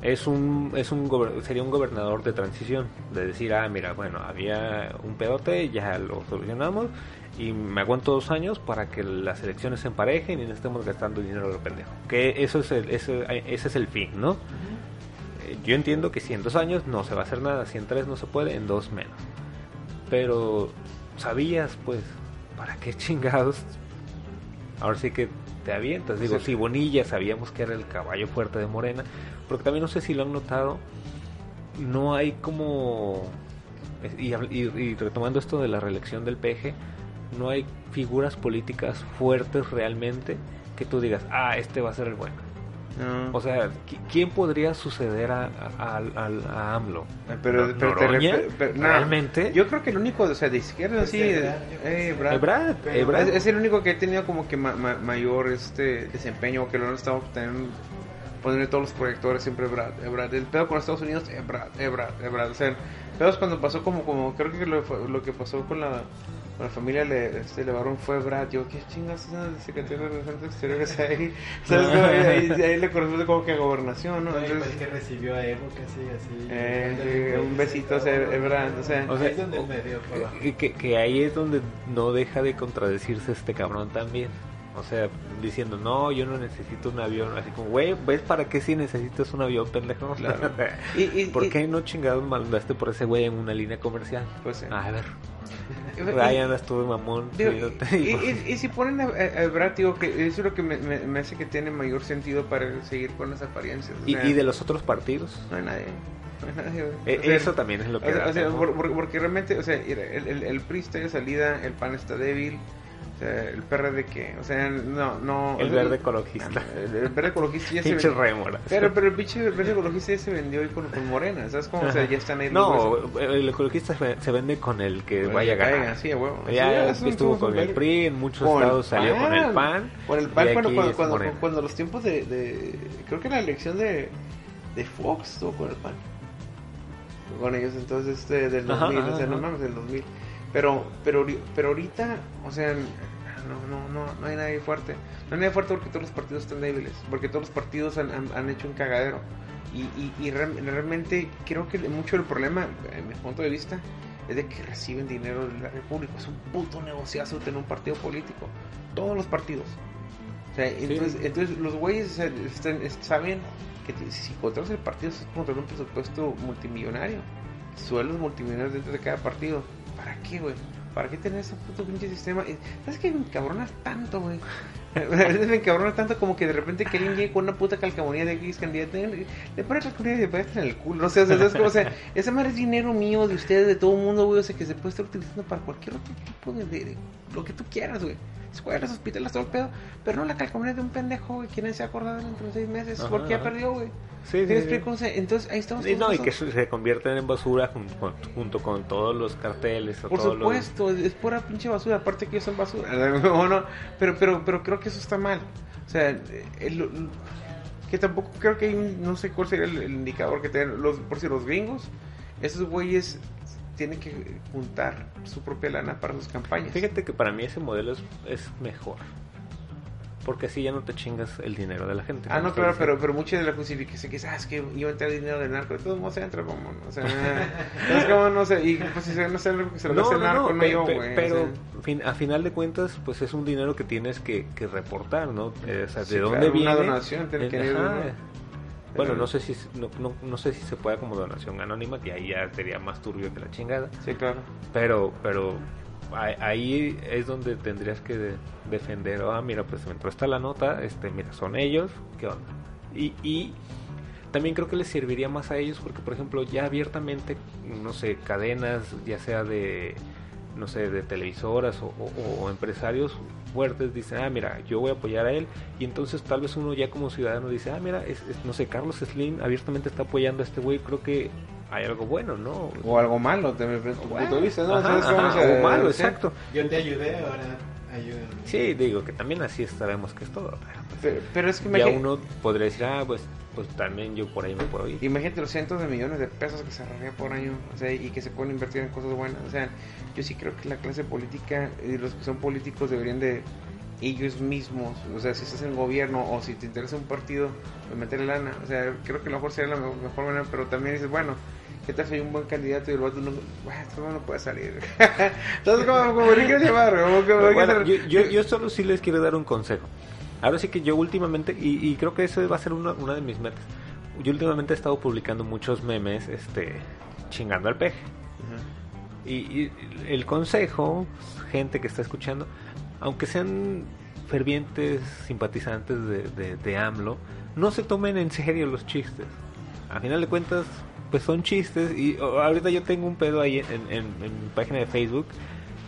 Es un, es un sería un gobernador de transición, de decir, ah, mira, bueno, había un pedote, ya lo solucionamos y me aguanto dos años para que las elecciones se emparejen y no estemos gastando dinero a lo pendejo. Que eso es el, ese, ese es el fin, ¿no? Eh, Yo entiendo que si en dos años no se va a hacer nada, si en tres no se puede, en dos menos. Pero sabías, pues, ¿para qué <laughs> chingados? Ahora sí que te avientas. Digo, Sí. si Bonilla sabíamos que era el caballo fuerte de Morena, porque también no sé si lo han notado, no hay como... Y, habl- y- y retomando esto de la reelección del PG, no hay figuras políticas fuertes realmente que tú digas, ah, este va a ser el bueno. no. O sea, ¿qui- ¿quién podría suceder a, a, a AMLO? pero, ¿No- pero te Noroña? refe- pero- no, ¿Realmente? Yo creo que el único, o sea, de izquierda, Pues sí. Eh, Pero- Ebrard. Es, es el único que ha tenido como que ma- ma- mayor este desempeño, que lo han estado teniendo, poniendo todos los proyectores siempre Ebrard, Ebrard. El pedo con Estados Unidos, Ebrard, Ebrard, Ebrard. O sea, el pedo es cuando pasó como, como creo que lo, fue- lo que pasó con la, con la familia Le, este, Levarón fue Ebrard. Yo, ¿qué chingas es el secretario de Relaciones Exteriores ahí? <laughs> ¿Sabes? cómo? ahí, ahí, ahí le corresponde como que a gobernación, ¿no? No, y Entonces, pues que recibió a Evo casi así. eh, sí, un besito, o sea, Ebrard, o sea. O sea, Ahí es donde me dio por abajo. Eh, que, que ahí es donde no deja de contradecirse este cabrón también. O sea, diciendo, no, yo no necesito un avión. Así como, güey, ¿ves para qué si necesitas un avión, pendejo? Claro. <laughs> Y- y- ¿Por y- qué no chingados mandaste por ese güey en una línea comercial? Pues sí. A ver, andas tú, mamón. Digo, y, si ponen a, a, a Brad, digo, que eso es lo que me, me- me hace que tiene mayor sentido para seguir con las apariencias. o y, sea, y de los otros partidos. No hay nadie. No hay nadie. Eh, O sea, eso también es lo o que sea, da o sea, temor. por- por- porque realmente, o sea, el, el, el PRI está de salida, el PAN está débil, sea, el PRD que, o sea, no, no. El verde <laughs> ecologista. El, el verde ecologista ya se vendió. rémora. Pero, pero el pinche verde ecologista ya se vendió ahí con, con Morena, ¿sabes cómo? O sea, ya están ahí. No, el ecologista se vende con el que el vaya a ganar. caiga, sí, huevo. Ya Sí, eso estuvo es con el. PRI, en muchos estados salió con el PAN. Con el PAN cuando, cuando, cuando, cuando los tiempos de, de- Creo que la elección de, de Fox estuvo con el PAN. Con ellos, entonces, este, del Ajá, 2000, ajá, o sea, no ajá. mames, del 2000. Pero, pero, pero ahorita, o sea, no, no, no, no hay nadie fuerte. No hay nadie fuerte porque todos los partidos están débiles. Porque todos los partidos han, han, han hecho un cagadero. Y, y, y real- realmente creo que mucho del problema, en mi punto de vista, es de que reciben dinero de la República. Es un puto negociazo tener un partido político. Todos los partidos. O sea, entonces, entonces los güeyes saben que si controlas el partido es controlar un presupuesto multimillonario. Sueldos multimillonarios dentro de cada partido. ¿Para qué, güey? ¿Para qué tener ese puto pinche sistema? ¿Sabes qué me encabronas tanto, güey? <laughs> A veces me encabrona tanto como que de repente que alguien llegue con una puta calcamonía de X candidato le pone calcamonía y le en el culo. O sea, o sea, <laughs> ¿sabes cómo? O sea, esa madre es dinero mío, de ustedes, de todo el mundo, güey. O sea, que se puede estar utilizando para cualquier otro tipo de, de- de- lo que tú quieras, güey. Escuelas, hospitales, todo el pedo. Pero no la calcamonía de un pendejo, güey. ¿Quién se acuerda de él dentro de seis meses? Ajá, porque ya ajá. perdió, güey. Sí, ¿Sí sí, sí. explico? O sea, entonces ahí estamos. Y no, y que se convierten en basura junto con, junto con todos los carteles. o Por todos los- supuesto, es pura pinche basura, aparte que ellos son basura. <laughs> No, no, pero, pero, pero creo que eso está mal. O sea, el- que tampoco creo que no sé cuál sería el, indicador que tengan los, por si los gringos, esos güeyes tienen que juntar su propia lana para sus campañas. Fíjate que para mí ese modelo es mejor. Porque así ya no te chingas el dinero de la gente. Ah, no, claro, pero, diciendo. pero mucha de la justificación que es, ah, es que iba a entrar dinero del narco, de todos modos se entra como, o sea, <laughs> es como, no sé, y pues si se no se lo No, el no, narco, no, no, yo, pe- güey. o pero sea. a final de cuentas, pues es un dinero que tienes que, que reportar, ¿no? Eh, o sea, ¿de dónde viene? una donación tiene que Eh, ir. ¿no? Bueno, Pero- no sé si no, no, no sé si se puede como donación anónima, que ahí ya sería más turbio que la chingada. Sí, claro. Pero, pero ahí- es donde tendrías que de- defender, ah, mira, pues me entró esta la nota, este, mira, son ellos, ¿qué onda? Y, y también creo que les serviría más a ellos porque, por ejemplo, ya abiertamente, no sé, cadenas, ya sea de, no sé, de televisoras o, o- o empresarios fuertes dicen, ah, mira, yo voy a apoyar a él y entonces tal vez uno ya como ciudadano dice, ah, mira, es, es- no sé, Carlos Slim abiertamente está apoyando a este güey, creo que hay algo bueno, ¿no? O algo malo, desde mi punto de vista, ¿no? Ajá, O sea, malo, sí. exacto. Yo te ayudé, ahora ayúdame. Sí, digo que también así sabemos que es todo. pero, pues, Pero, pero es que ya uno podría decir, ah, pues, pues también yo por ahí me puedo ir. imagínate los cientos de millones de pesos que se ahorraría por año, o sea, y que se pueden invertir en cosas buenas. O sea, yo sí creo que la clase política y los que son políticos deberían de ellos mismos, o sea, si estás en gobierno o si te interesa un partido, pues meterle lana. O sea, creo que a lo mejor sería la me- mejor manera, pero también dices, bueno, ¿qué tal hay un buen candidato y el vato no, bueno, no puede salir? <laughs> Entonces, como, como quieres llamar, como, bueno, yo, yo, yo solo sí les quiero dar un consejo. Ahora sí que yo últimamente, y, y creo que eso va a ser una, una de mis metas, yo últimamente he estado publicando muchos memes, este, chingando al peje. Y, y el consejo, gente que está escuchando, aunque sean fervientes simpatizantes de, de, de AMLO, no se tomen en serio los chistes. A final de cuentas, pues son chistes. Y ahorita yo tengo un pedo ahí en, en, en mi página de Facebook,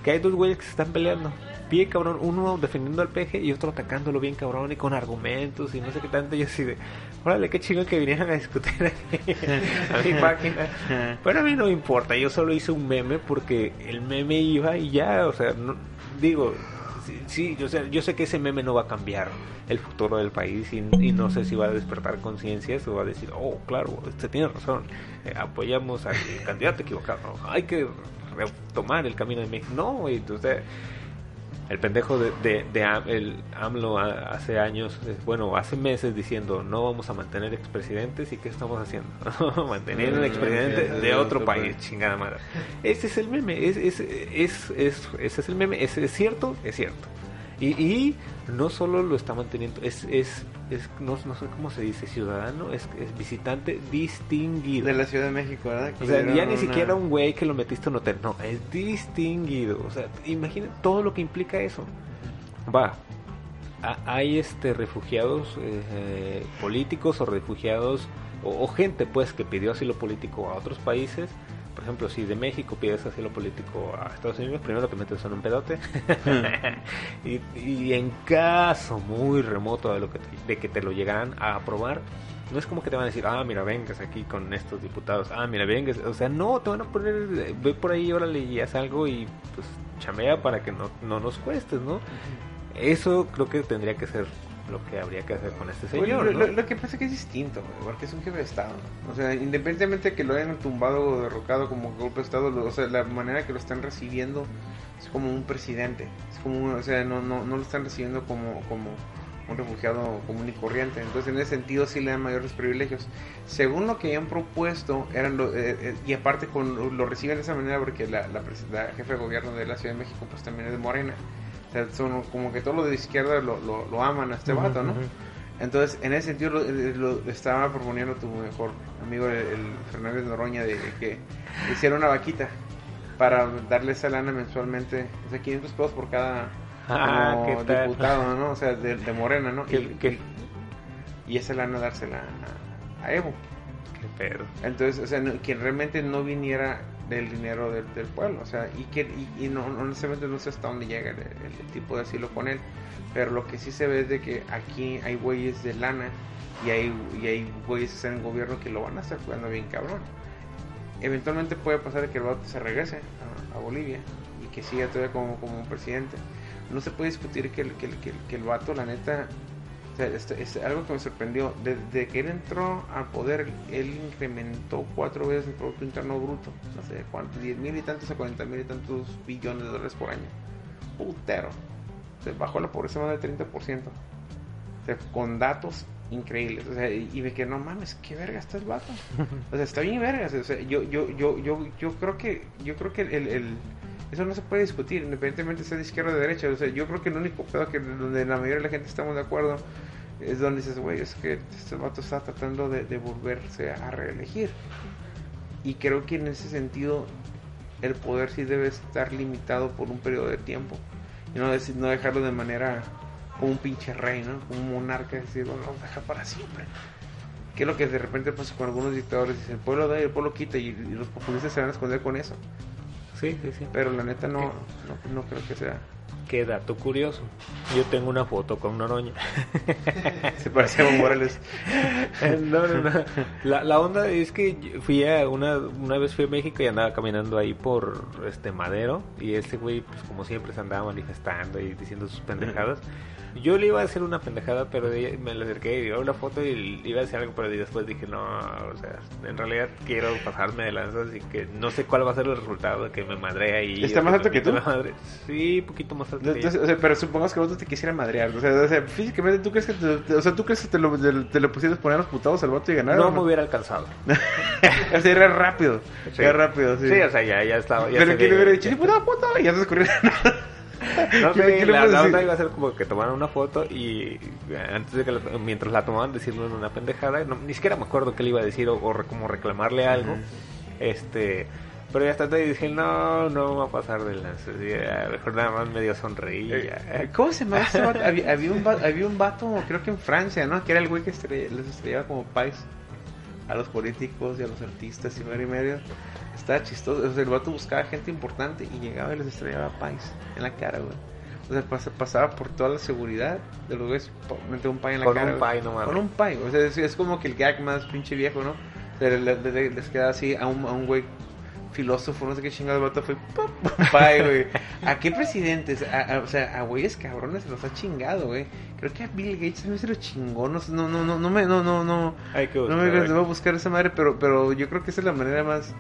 que hay dos güeyes que se están peleando. Pie cabrón, uno defendiendo al peje y otro atacándolo bien cabrón y con argumentos y no sé qué tanto. Yo así de, órale, qué chingón que vinieran a discutir aquí a mi <laughs> página. Pero a mí no me importa, yo solo hice un meme porque el meme iba y ya, o sea, no, digo, sí, sí, yo, sé, yo sé que ese meme no va a cambiar el futuro del país y, y no sé si va a despertar conciencias o va a decir, oh, claro, usted tiene razón, eh, apoyamos al candidato equivocado, hay que retomar el camino de México. No, sea, el pendejo de, de, de Am- el AMLO hace años, bueno, hace meses diciendo no vamos a mantener expresidentes y ¿qué estamos haciendo? <laughs> mantener un expresidente de otro país, chingada madre. Ese es el meme, es, es, es, es- ese es el meme, es, es cierto, es cierto. Y, y no solo lo está manteniendo, es, es, es no, no sé cómo se dice, ciudadano, es, es visitante distinguido. De la Ciudad de México, ¿verdad? O sea, Que ya ni una- siquiera un güey que lo metiste en hotel, no, es distinguido. O sea, imagina todo lo que implica eso. Va, a- hay este refugiados eh, políticos o refugiados o, o gente pues que pidió asilo político a otros países. Por ejemplo, si de México pides asilo político a Estados Unidos, primero te metes en un pedote. <laughs> <laughs> y, y en caso muy remoto de, lo que te- de que te lo llegaran a aprobar, no es como que te van a decir, ah, mira, vengas aquí con estos diputados, ah, mira, vengas. O sea, no, te van a poner, ve por ahí, órale y haz algo y pues chamea para que no, no nos cuestes, ¿no? Eso creo que tendría que ser lo que habría que hacer con este señor, lo, ¿no? lo- lo que pasa es que es distinto, porque es un jefe de Estado. O sea, independientemente de que lo hayan tumbado o derrocado como golpe de Estado, lo- o sea, la manera que lo están recibiendo es como un presidente. Es como, o sea, no, no, no lo están recibiendo como, como un refugiado común y corriente. Entonces, en ese sentido, sí le dan mayores privilegios. Según lo que habían propuesto, eran lo- eh, eh, y aparte con, lo reciben de esa manera porque la, la, la jefe de gobierno de la Ciudad de México, pues también es de Morena. O sea, son como que todos los de izquierda lo, lo, lo aman a este Ujú, vato, ¿no? Entonces, en ese sentido, lo, eh, lo estaba proponiendo tu mejor amigo, el, el Fernández Noroña, de que hiciera una vaquita para darle esa lana mensualmente, o sea, 500 pesos por cada Ah, como ¿qué tal? diputado, ¿no? O sea, de, de Morena, ¿no? ¿Qué- y, qué? y esa lana dársela a, a Evo. Qué pedo. Entonces, o sea, no- que realmente no viniera del dinero del, del pueblo, o sea, y que y, no, no necesariamente no sé hasta dónde llega el, el tipo de asilo con él, pero lo que sí se ve es de que aquí hay güeyes de lana y hay, y hay güeyes en gobierno que lo van a estar cuidando bien cabrón. Eventualmente puede pasar que el vato se regrese a, Bolivia y que siga todavía como, como un presidente. No se puede discutir que el, que, el, que, el, que el vato, la neta, o sea, este- es algo que me sorprendió. Desde que él entró al poder, él incrementó cuatro veces el Producto Interno Bruto. No sé cuánto, 10 mil y tantos a 40 mil y tantos billones de dólares por año. Putero. Se bajó la pobreza más del 30%. O con increíbles. O sea, y, me quedé, no mames, qué verga está el vato. O sea, está bien verga. O sea, yo, yo, yo, yo, yo creo que, yo creo que el, eso no se puede discutir, independientemente sea de izquierda o de derecha. O sea, yo creo que el único pedo que donde la mayoría de la gente estamos de acuerdo es donde dices, güey, es que este vato está tratando de, de volverse a reelegir. Y creo que en ese sentido el poder sí debe estar limitado por un periodo de tiempo. Y no, no dejarlo de manera como un pinche rey, ¿no? Como un monarca, decir, bueno, vamos a dejar para siempre. Que es lo que de repente pasa con algunos dictadores, dicen, el pueblo da y el pueblo quita, y, y los populistas se van a esconder con eso. Sí, sí, sí. Pero la neta no, no, no creo que sea. Qué dato curioso. Yo tengo una foto con Noroña. <laughs> Se parece a Morales. <laughs> no, no, no. La, la onda es que fui a una, una vez fui a México y andaba caminando ahí por este Madero y este güey, pues como siempre se andaba manifestando y diciendo sus pendejadas. <laughs> Yo le iba a hacer una pendejada, pero me le acerqué y dio una foto y le iba a decir algo, pero después dije, no, o sea, en realidad quiero pasarme de lanzas y que no sé cuál va a ser el resultado que me madre ahí. ¿Está más alto que tú? madre. Sí, poquito más alto. que yo. Entonces, o sea, pero supongamos que vos te quisiera madrear. O sea, o sea, físicamente, ¿tú crees que te, o sea, ¿tú crees que te lo, te, lo pusieras poner a los putados al vato y ganar? no me hubiera alcanzado. <laughs> o sea, era rápido. Sí. Era rápido, sí. Sí, o sea, ya, ya estaba. Ya pero que le hubiera dicho, puta puta, y ya se escurrió. <laughs> No ¿Qué la, la onda iba a ser como que tomaran una foto y eh, antes de que la- mientras la tomaban decirle una pendejada, no, ni siquiera me acuerdo qué le iba a decir o, como reclamarle algo. Este, pero ya hasta ahí dije, no, no va a pasar de lanza. Mejor nada más medio sonreí. y ya. Eh, ¿Cómo se llama este? Había, había un vato, había un vato, creo que en Francia, ¿no? Que era el güey que estrella- les estrellaba como pais a los políticos y a los artistas y medio y medio. Estaba chistoso. O sea, el vato buscaba gente importante y llegaba y les estrellaba pais en la cara, güey. O sea, pas- pasaba por toda la seguridad de los güeyes, metía un pay en la Con cara. un güey. pay nomás. Con un pay. O sea, es, es como que el gag más pinche viejo, ¿no? O sea, le- le- le- les queda así a un, a un güey filósofo, no sé qué chingado el vato fue. ¡pum! Pay, güey. <laughs> ¿A qué presidentes? A- a- o sea, a güeyes cabrones se los ha chingado, güey. Creo que a Bill Gates también se lo chingó. No, no, no, no, no me, no, no, no. Hay que No me hay voy a buscar esa madre, pero, pero yo creo que esa es la manera más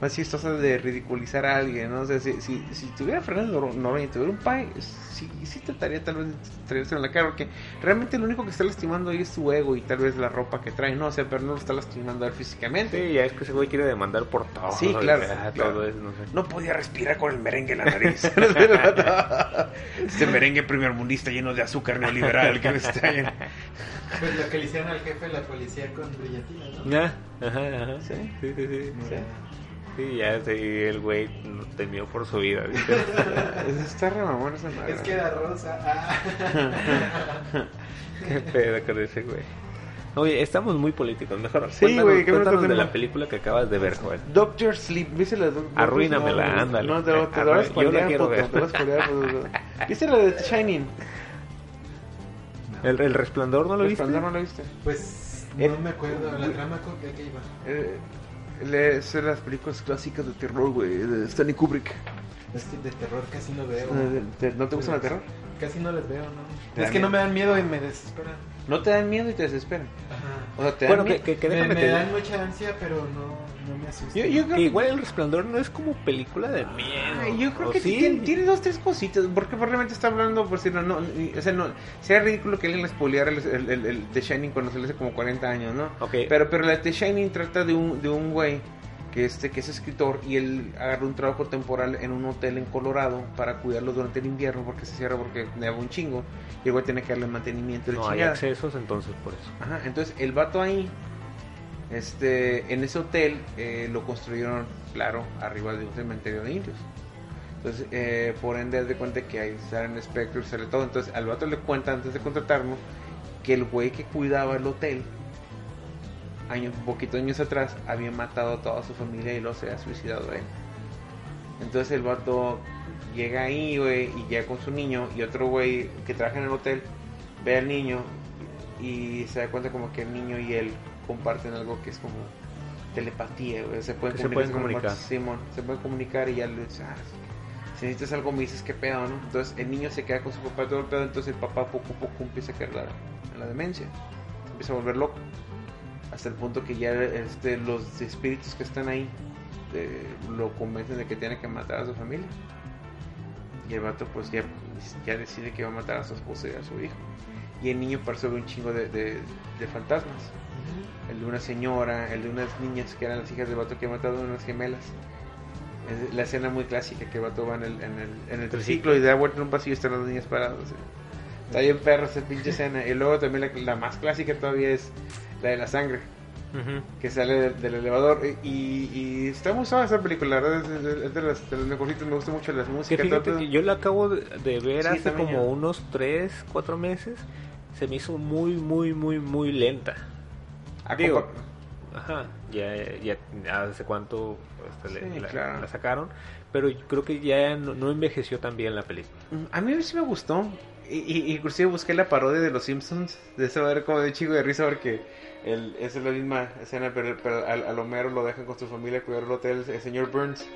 más chistosa de ridiculizar a alguien, ¿no? O sea, si, si, si tuviera Fernando Nor- Noroña y tuviera un pai, sí, sí trataría tal vez de traerse en la cara, porque realmente lo único que está lastimando ahí es su ego y tal vez la ropa que trae, ¿no? O sea, pero no lo está lastimando a él físicamente. Sí, ya es que ese güey quiere demandar por todo. Sí, ¿no? claro, Ah, claro. Todo eso, no sé. No podía respirar con el merengue en la nariz. <laughs> este merengue primermundista lleno de azúcar neoliberal que me extraña. Pues lo que le hicieron al jefe de la policía con brillantina, ¿no? Ya, ajá, ajá. Sí. Sí, sí, sí. No, Sí, Sí, ya sí, el güey temió por su vida. <laughs> ¿viste? Está re mamón esa madre. Es que era rosa. Ah. <laughs> Qué pedo con ese güey. Oye, estamos muy políticos. Mejor Sí, cuéntanos, güey, ¿qué me cuéntanos de la película que acabas de ver, joven. Doctor Sleep, ¿viste la de Doctor Arruínamela, no, ándale. No, te te lo vas a Arruí- yo la spoilear, quiero puto, ver. te a spoilear. ¿Viste la de The Shining? ¿El, el resplandor no lo viste? Resplandor, ¿No lo viste? Pues Eh, no me acuerdo. La trama con que que iba. Eh, es de las películas clásicas de terror, güey, de Stanley Kubrick. Es que de terror casi no veo. Eh, de- ¿No te gustan el terror? Casi no les veo, ¿no? ¿Te Es que no me dan miedo y me desesperan. No te dan miedo y te desesperan. Ajá. O sea, te Bueno, que, que, que me, déjame me te dan mucha ansia, pero no, no me asustan. Yo, yo creo que que igual el resplandor no es como película de miedo. Ay, yo creo ¿o que sí? tiene, tiene dos, tres cositas. Porque probablemente está hablando, por si no, no, o sea, no, sería ridículo que alguien le spoileara el, el, el, el The Shining cuando se le hace como 40 años, ¿no? Ok. Pero, pero la The Shining trata de un, de un güey que, este, que es escritor y él agarró un trabajo temporal en un hotel en Colorado para cuidarlo durante el invierno porque se cierra porque neva un chingo y el güey tiene que darle mantenimiento y No hay chingada. accesos, entonces por eso. Ajá, entonces el vato ahí, este, en ese hotel eh, lo construyeron, claro, arriba de un cementerio de indios. Entonces, eh, por ende, de cuenta que ahí salen espectros, sale todo. Entonces, al vato le cuenta antes de contratarnos que el güey que cuidaba el hotel, años, poquito años atrás, había matado a toda su familia y lo se ha suicidado él. Entonces, el vato llega ahí, güey, y llega con su niño, y otro güey que trabaja en el hotel ve al niño y se da cuenta como que el niño y él comparten algo que es como telepatía, güey. Se pueden se comunicar. pueden Simón, se pueden comunicar y ya le dice, ah, si necesitas algo me dices qué pedo, ¿no? Entonces el niño se queda con su papá todo el pedo, entonces el papá poco a poco empieza a caer la, en la demencia, se empieza a volver loco, hasta el punto que ya este, los espíritus que están ahí eh, lo convencen de que tiene que matar a su familia. Y el vato pues ya, ya decide que va a matar a su esposa y a su hijo. Y el niño percibe un chingo de, de, de fantasmas. El de una señora, el de unas niñas que eran las hijas del vato que ha matado unas gemelas. Es la escena muy clásica que el vato va en el, en el, en el triciclo y da vuelta en un pasillo y están las niñas paradas. así. Está bien perro esa pinche <laughs> escena. Y luego también la, la más clásica todavía es la de la sangre que sale del, del elevador y, y está muy esa película, la verdad es, es- es de las, de las mejorcitas, me gusta mucho las músicas. que yo la acabo de, de ver Sí, hace como yo. unos 3, 4 meses. Se me hizo muy, muy, muy, muy lenta. A digo, compa- Ajá, ya, ya, hace cuánto este, le- Sí, la, claro. la sacaron. Pero creo que ya no, no envejeció tan bien la película. Mm, A mí sí me gustó. Y, y- inclusive busqué la parodia de los Simpsons. De eso ver como de chico de risa porque el, esa es la misma escena, pero, pero al, al Homero lo dejan con su familia a cuidar el hotel, el señor Burns.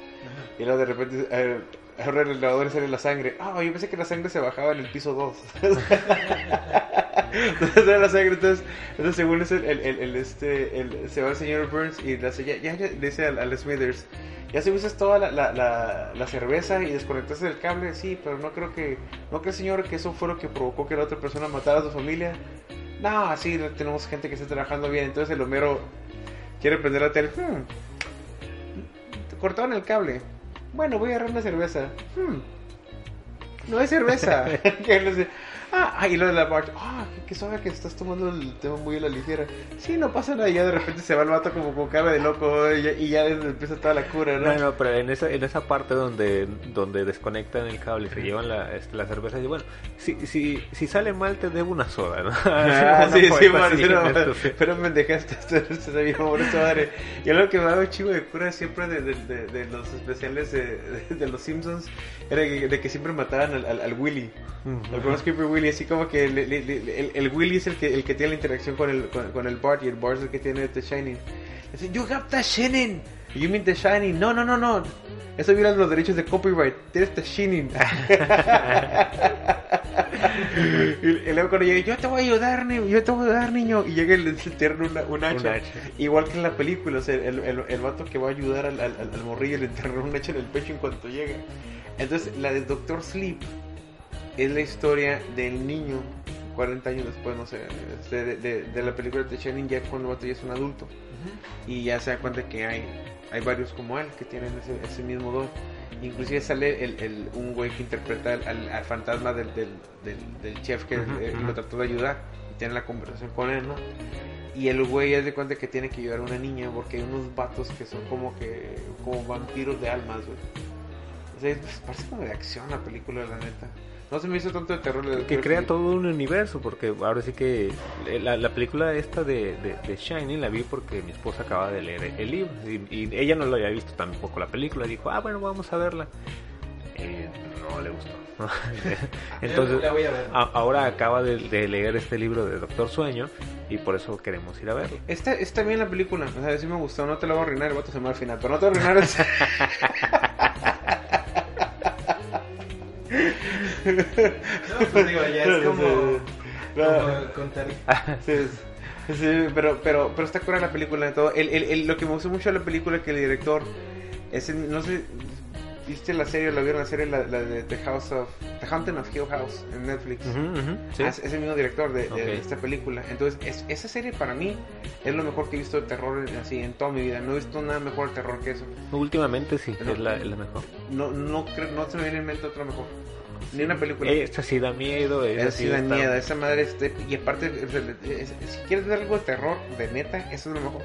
Y luego de repente eh, abre el elevador sale la sangre. Ah, yo pensé que la sangre se bajaba en el piso 2. <laughs> entonces la sangre, entonces, entonces según es el, el, este, el, se va el señor Burns y le, hace, ya, ya, le dice al, al Smithers, ya se usas toda la, la, la, la cerveza y desconectaste el cable, sí, pero no creo que, no cree señor que eso fue lo que provocó que la otra persona matara a su familia. No, así tenemos gente que está trabajando bien, entonces el Homero quiere prender la tele. Hmm, cortaron el cable. Bueno, voy a agarrar una cerveza. Hmm, no es cerveza. <laughs> <laughs> Ah, y lo de la marcha. Ah, qué, qué suave que estás tomando el tema muy a la ligera. Sí, no pasa nada. Y ya de repente se va el vato como con cara de loco y ya, y ya empieza toda la cura, ¿no? No, no, pero en esa, en esa parte donde, donde desconectan el cable y se llevan la, este, la cerveza, y bueno, si, si, si sale mal te debo una soda, ¿no? <laughs> Ah, sí, sí, así, sí, pero esto <laughs> se sabía, por esa madre. Y lo que me un chivo de cura siempre de, de, de, de los especiales de, los Simpsons era que, de que siempre mataban al, al, al Willy, al Bronze Creeper Willy, así como que le- le- el, el Willy es el que, el que tiene la interacción con el, con, con el Bart y el Bart es el que tiene The Shining. Dice, you got the Shining, You mean The Shining? No, no, no, no. Eso viola los derechos de copyright. Tienes The Shining. <laughs> y, luego cuando llega, yo te voy a ayudar, niño, yo te voy a ayudar, niño. Y llega y le entierran una, un hacha. Un hacha. Igual que en la película, o sea, el, el, el vato que va a ayudar al, al, al morrillo le enterran un hacha en el pecho en cuanto llega. Entonces, la de Doctor Sleep es la historia del niño 40 años después, no sé, de, de, de la película de Shining ya cuando el vato ya es un adulto y ya se da cuenta que hay, hay varios como él que tienen ese, ese mismo don. Inclusive sale el, el, un güey que interpreta al, al- al fantasma del, del, del, del chef que eh, lo trató de ayudar y tiene la conversación con él, ¿no? Y el güey ya da cuenta que tiene que ayudar a una niña porque hay unos vatos que son como que como vampiros de almas, güey. O sea, es- parece como de acción la película, la neta. No se me hizo tanto de terror. que crea Sleep. todo un universo, porque ahora sí que la, la película esta de, de, de Shining la vi porque mi esposa acaba de leer el libro y, y ella no lo había visto tampoco la película, dijo, ah, bueno, vamos a verla. Y no le gustó. <laughs> Entonces, La voy a ver. a- ahora acaba de, de leer este libro de Doctor Sueño y por eso queremos ir a verlo. Está, está bien la película, o sea, sí me gustó, no te la voy a arruinar, el vato se muere al final, pero no te voy a arruinar esa- <laughs> <laughs> No, pues digo, ya es como, como contar. <laughs> Sí, sí, pero, pero, pero está cura la película de todo. El, el, el- lo que me gustó mucho de la película es que el director, es el- no sé, viste la serie, la vieron la serie, la, la de The House of, The Haunting of Hill House en Netflix. Sí. Ah, es, es el mismo director de, de- Ok. de esta película. Entonces, es- esa serie para mí es lo mejor que he visto de terror en- así en toda mi vida. No he visto nada mejor de terror que eso. Últimamente sí, No. es la, es la mejor. No, no, creo, no se me viene en mente otra mejor. Ni una película. Esta sí da miedo, esa Es sí da está- miedo, esa madre este, y aparte si quieres ver algo de terror de neta, eso es lo mejor.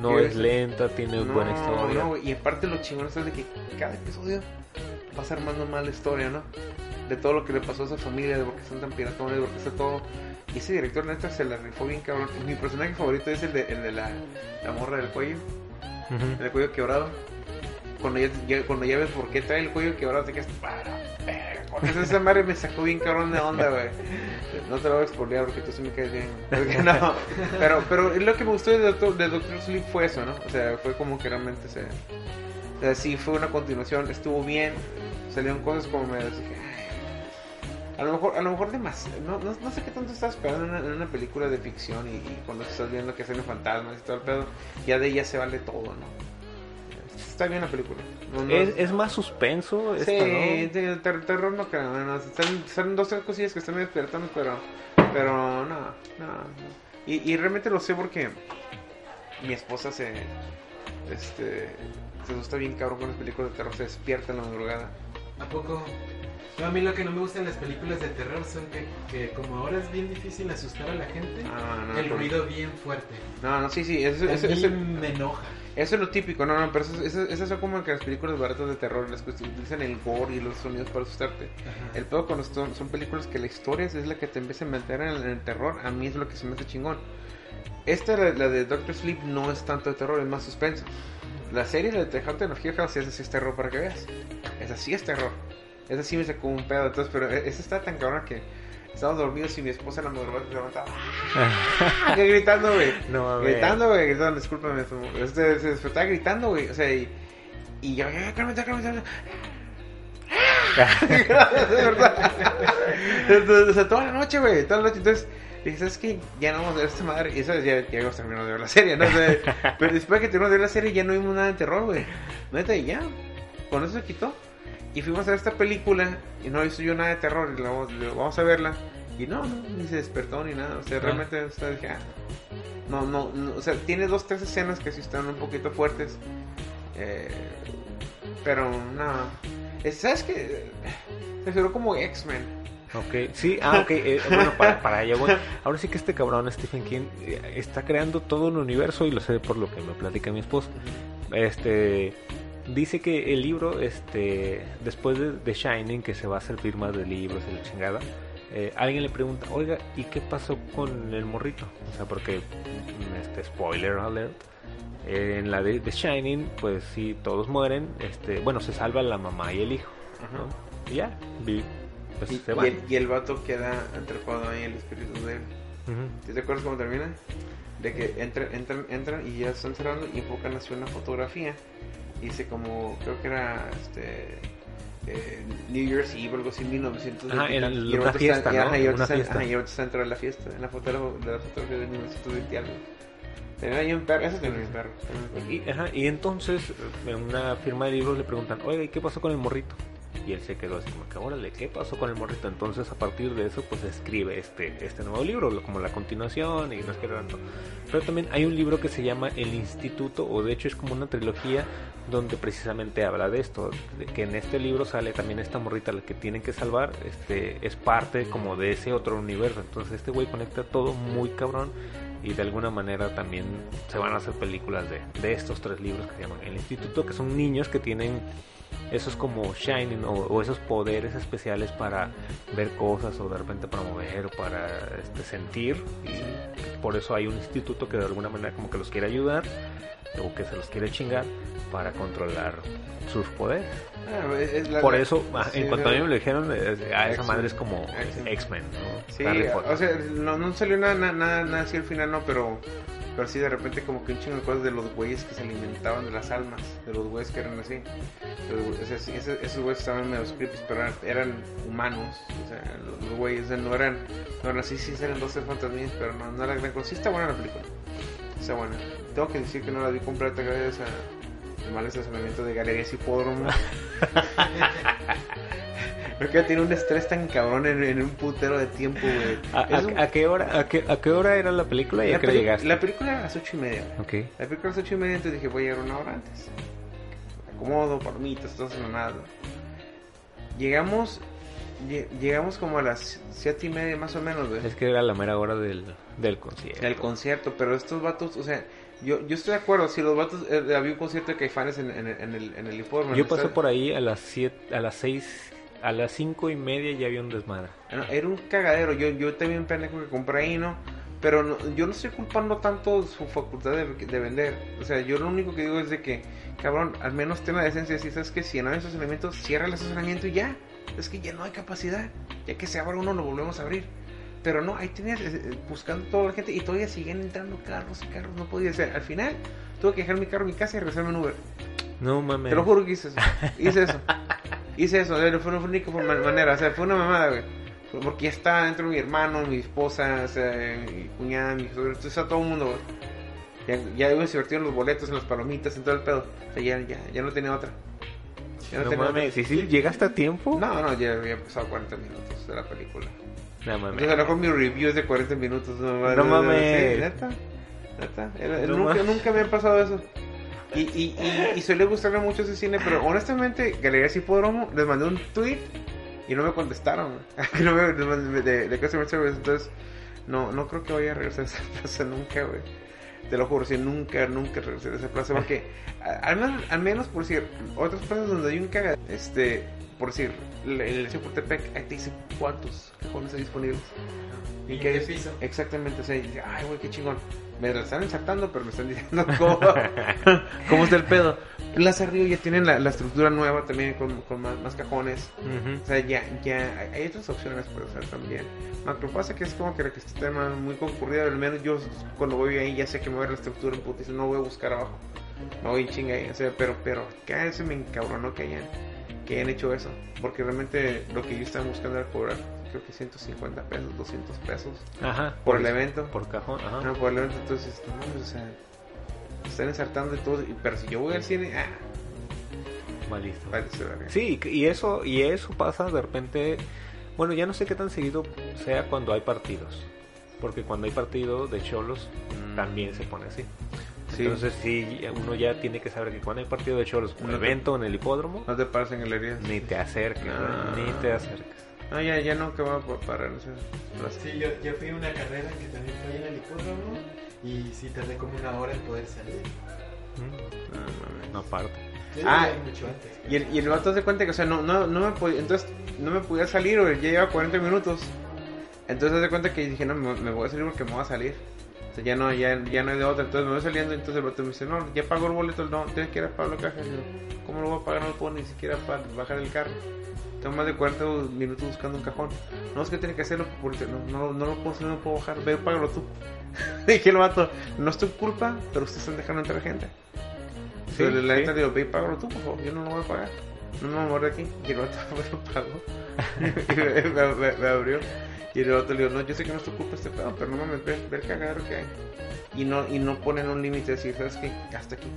no es lenta, tiene buena historia. no, y aparte lo chingón es de que cada episodio vas armando más la historia, ¿no? De todo lo que le pasó a esa familia, de por qué son tan piratones, de por qué está todo. Y ese director neta se la rifó bien cabrón. Mi personaje favorito es el de, el de la, la morra del cuello, el cuello quebrado. Cuando ya, ya- cuando ya ves por qué trae el cuello quebrado, te quedas para esa madre me sacó bien cabrón de onda, güey. No te lo voy a expoliar porque tú sí me caes bien. Pero, pero lo que me gustó de Doctor, de Sleep fue eso, ¿no? O sea, fue como que realmente se. O sea, sí, fue una continuación, estuvo bien. Salieron cosas como me dije, a lo mejor, a lo mejor demasiado. No, no, no sé qué tanto estás esperando en una, película de ficción y, y cuando estás viendo que salen fantasmas y todo el pedo, ya de ella se vale todo, ¿no? Está bien la película. No, no- Es, es más suspenso esta, Sí, ¿no? ter- terror no creo, no, Salen, salen dos tres cosillas que están despertando, pero, pero no, no, no. Y, y realmente lo sé porque mi esposa se, este, se asusta bien cabrón con las películas de terror, se despierta en la madrugada. ¿A poco? No, a mí lo que no me gusta en las películas de terror son que, que como ahora es bien difícil asustar a la gente, Ah, no, el ruido bien fuerte. No, no, sí, sí, eso, eso, eso- me enoja. eso es lo típico, no, no, pero eso, eso, eso es como que las películas baratas de terror, las que utilizan el gore y los sonidos para asustarte. Ajá. El pedo cuando son, son películas que la historia es la que te empieza a meter en el, en el terror, a mí es lo que se me hace chingón. Esta, la, la de Doctor Sleep, no es tanto de terror, es más suspenso. La serie de The Haunted of Hill House, esa sí es terror para que veas. Esa sí es terror. Esa sí me sacó un pedo, entonces, pero e- esa está tan cabrona que estábamos dormidos y mi esposa en la madrugada se levantaba <laughs> ¡ah! gritando, güey. No. Gritando, güey, gritando, discúlpame, este, se despertaba gritando, güey, o sea, y, y yo, ya, cálmate, cálmate, cálmate. <laughs> <laughs> de verdad. Entonces, o sea, toda la noche, güey, toda la noche. Entonces, dije, ¿sabes qué? Ya no vamos a ver esta madre. Y eso ya, ya habíamos terminado de ver la serie, ¿no? O sea, pero después de que terminamos de ver la serie, ya no vimos nada de terror, güey. Neta, y ya. Con eso se quitó. Y fuimos a ver esta película y no hizo yo nada de terror. Y le digo, vamos a verla. Y no, no, ni se despertó ni nada. O sea, realmente, o sea, dije, ah, no, no, no, o sea, tiene dos, tres escenas que sí están un poquito fuertes. Eh, pero no. ¿Sabes qué? Se figuró como X-Men. Ok, sí, ah, ok, eh, bueno, para, para allá voy. Ahora sí que este cabrón Stephen King eh, está creando todo un universo y lo sé por lo que me platica mi esposo. Este dice que el libro, este, después de, de Shining, que se va a servir más de libros y la chingada, eh, alguien le pregunta, oiga, ¿y qué pasó con el morrito? O sea, porque, mm, este, spoiler alert, eh, en la de, de Shining, pues sí, todos mueren, este, bueno, se salva la mamá y el hijo, ¿no? Y ya, vi- pues Y, se y van. el, y el vato queda atrapado ahí, el espíritu de él. Ujú. ¿Sí ¿Te acuerdas cómo termina? de que entran, entran, entran y ya están cerrando y enfocan hacia una fotografía. Dice como, creo que era este eh, New Year's Eve, algo así, 1900. Ajá, tantos. Y una fiesta, están- ¿no? ajá, y Una fiesta. ajá, y ahorita está dentro de la fiesta, en la fotografía, de la fotografía de 1920 y algo. Tenía ahí un perro, ese tenía un perro. Y, ajá, y entonces en una firma de libros le preguntan, oiga, ¿y qué pasó con el morrito? Y él se quedó así como que, órale, ¿qué pasó con el morrito? Entonces a partir de eso pues escribe este, este nuevo libro, como la continuación y no es que tanto. Pero también hay un libro que se llama El Instituto, o de hecho es como una trilogía donde precisamente habla de esto, de que en este libro sale también esta morrita la que tienen que salvar, este es parte como de ese otro universo. Entonces este güey conecta todo muy cabrón y de alguna manera también se van a hacer películas de, de estos tres libros que se llaman El Instituto, que son niños que tienen esos como shining o, o esos poderes especiales para ver cosas o de repente para mover o para este, sentir y por eso hay un instituto que de alguna manera como que los quiere ayudar o que se los quiere chingar para controlar sus poderes. Ah, es- la- Por eso, ah, sí, en cuanto a mí me lo dijeron, eh, a esa X-Men. madre es como X-Men. ¿no? Sí, o sea, no, no salió nada, nada, nada, nada así al final, no, pero, pero sí de repente como que un chingo de cosas de los güeyes que se alimentaban de las almas, de los güeyes que eran así. Los- o sea, sí, ese- esos güeyes estaban medio creepy, pero eran, eran humanos, o sea, los, los güeyes no eran, no eran así, sí eran 12 fantasmías, pero no, no era gran cosa. Sí está buena la película, está buena. Tengo que decir que no la vi completa gracias a mal estacionamiento de galerías hipódromo. <laughs> Creo que tiene un estrés tan cabrón en, en un putero de tiempo, güey. ¿A, un- a qué hora, a, qué, ¿A qué hora era la película y la, a qué hora llegaste? la película era a las ocho y media. Ok. La película a las ocho y media, entonces dije, voy a llegar una hora antes. Acomodo, palomitas, todo eso, nada. Llegamos, lle- llegamos como a las siete y media más o menos, güey. Es que era la mera hora del, del concierto. Del concierto, pero estos vatos, o sea, yo, yo estoy de acuerdo, si los vatos, eh, había un concierto de Caifanes en, en, en el, en el hipódromo. Yo pasé por ahí a las siete, a las seis, a las cinco y media ya había un desmadre. Era un cagadero. Yo, yo también pendejo que compré ahí, ¿no? Pero no- yo no estoy culpando tanto su facultad de, de vender. O sea, yo lo único que digo es de que, cabrón, al menos decencia de decir, ¿sabes qué? Si no hay estacionamiento, cierra el estacionamiento y ya. Es que ya no hay capacidad. Ya que se abra uno, lo volvemos a abrir. Pero no, ahí tenías eh, eh, buscando toda la gente y todavía siguen entrando carros y carros. No podía ser. Al final, tuve que dejar mi carro en mi casa y regresarme en Uber. No mames. Te lo juro que hice eso. Hice eso. Hice eso. eh, Fue una única manera. O sea, fue una mamada, güey. Fue Porque ya está dentro mi hermano, mi esposa, o sea, mi cuñada, mi sobrino. Entonces está todo el mundo, güey. Ya, ya se invirtieron los boletos, en las palomitas, en todo el pedo. O sea, ya, ya, ya no tenía otra. Ya No tenía mames, ¿y si llegaste a tiempo? otra. No, no, ya había pasado 40 minutos de la película. No mames. Entonces lo mejor mi review de 40 minutos. No, No mames. Sí, neta. Neta. No nunca, mames. nunca me ha pasado eso. Y, y, y, y suele gustarme mucho ese cine, pero honestamente, Galerías Hipódromo, les mandé un tweet y no me contestaron. <laughs> no me, mandé de, de Customer Service, entonces no, no creo que vaya a regresar a esa <laughs> plaza nunca, güey. Te lo juro, si nunca, nunca regresé a esa plaza, porque al menos, al menos por decir, otras plazas donde hay un caga, este, por decir, el, el Chapultepec, ahí te dice cuántos cajones hay disponibles. Y de es- piso. Exactamente, o sea, y dice, ay, güey, qué chingón. Me la están ensartando, pero me están <laughs> diciendo cómo, <laughs> cómo está el pedo. Plaza Río ya tienen la, la estructura nueva también con, con más, más cajones. Ujú. O sea, ya, ya hay- otras opciones para usar también. Macropasa, que es como que la que está tema muy concurrida, al menos yo cuando voy ahí ya sé que me voy a ver la estructura en putiza, no voy a buscar abajo. No voy en chinga ahí, o sea, pero, pero, cada vez se me encabronó que hayan, que hayan hecho eso. Porque realmente lo que yo estaba buscando era cobrar, creo que 150 pesos, 200 pesos Ajá. por el evento. Por cajón, ajá. No, por el evento, entonces, no mames, o sea, están ensartando y todo. Pero si yo voy al cine, ah, verga. Sí, y eso, y eso pasa de repente. Bueno, ya no sé qué tan seguido sea cuando hay partidos. Porque cuando hay partido de cholos Mm. también se pone así. Sí. Entonces sí, uno ya tiene que saber que cuando hay partido de cholos, un No te- evento en el hipódromo, No te pares en galerías. ni te acerques, No. güey, ni te acerques. No, ya, ya no, que va a pa- parar. o sea, las- Sí, yo, yo fui a una carrera que también fue en el hipódromo y sí tardé como una hora en poder salir. Mm, No, mames. No, aparte. Ah, mucho antes. Y el, y el vato se cuenta que, o sea, no, no, no me podía, entonces, no me podía salir, güey, ya lleva 40 minutos. Entonces, se cuenta que dije, no, me, me voy a salir porque me voy a salir. O sea, ya no, ya, ya no hay de otra. Entonces me voy saliendo, entonces el vato me dice, no, ya pagó el boleto, no, tienes que ir a pagar la caja. Y yo, ¿cómo lo voy a pagar? No lo puedo ni siquiera para bajar el carro. tengo más de 40 minutos buscando un cajón. No, es que tiene que hacerlo porque no, no, no lo puedo hacer, no lo puedo bajar. Ve, págalo tú. <laughs> Dije el vato, no es tu culpa, pero ustedes están dejando entrar gente. Sí, Entonces, la sí. neta digo, ve y págalo tú, por favor, yo no lo voy a pagar. No me voy a aquí. Y el vato <laughs> me lo pagó. <laughs> y me, me- me- me abrió. Y el otro le digo, no, yo sé que no es tu culpa este pedo, pero no mames, ve, ve el cagadero que hay. Y no, y no ponen un límite de decir, ¿sabes qué? Hasta aquí.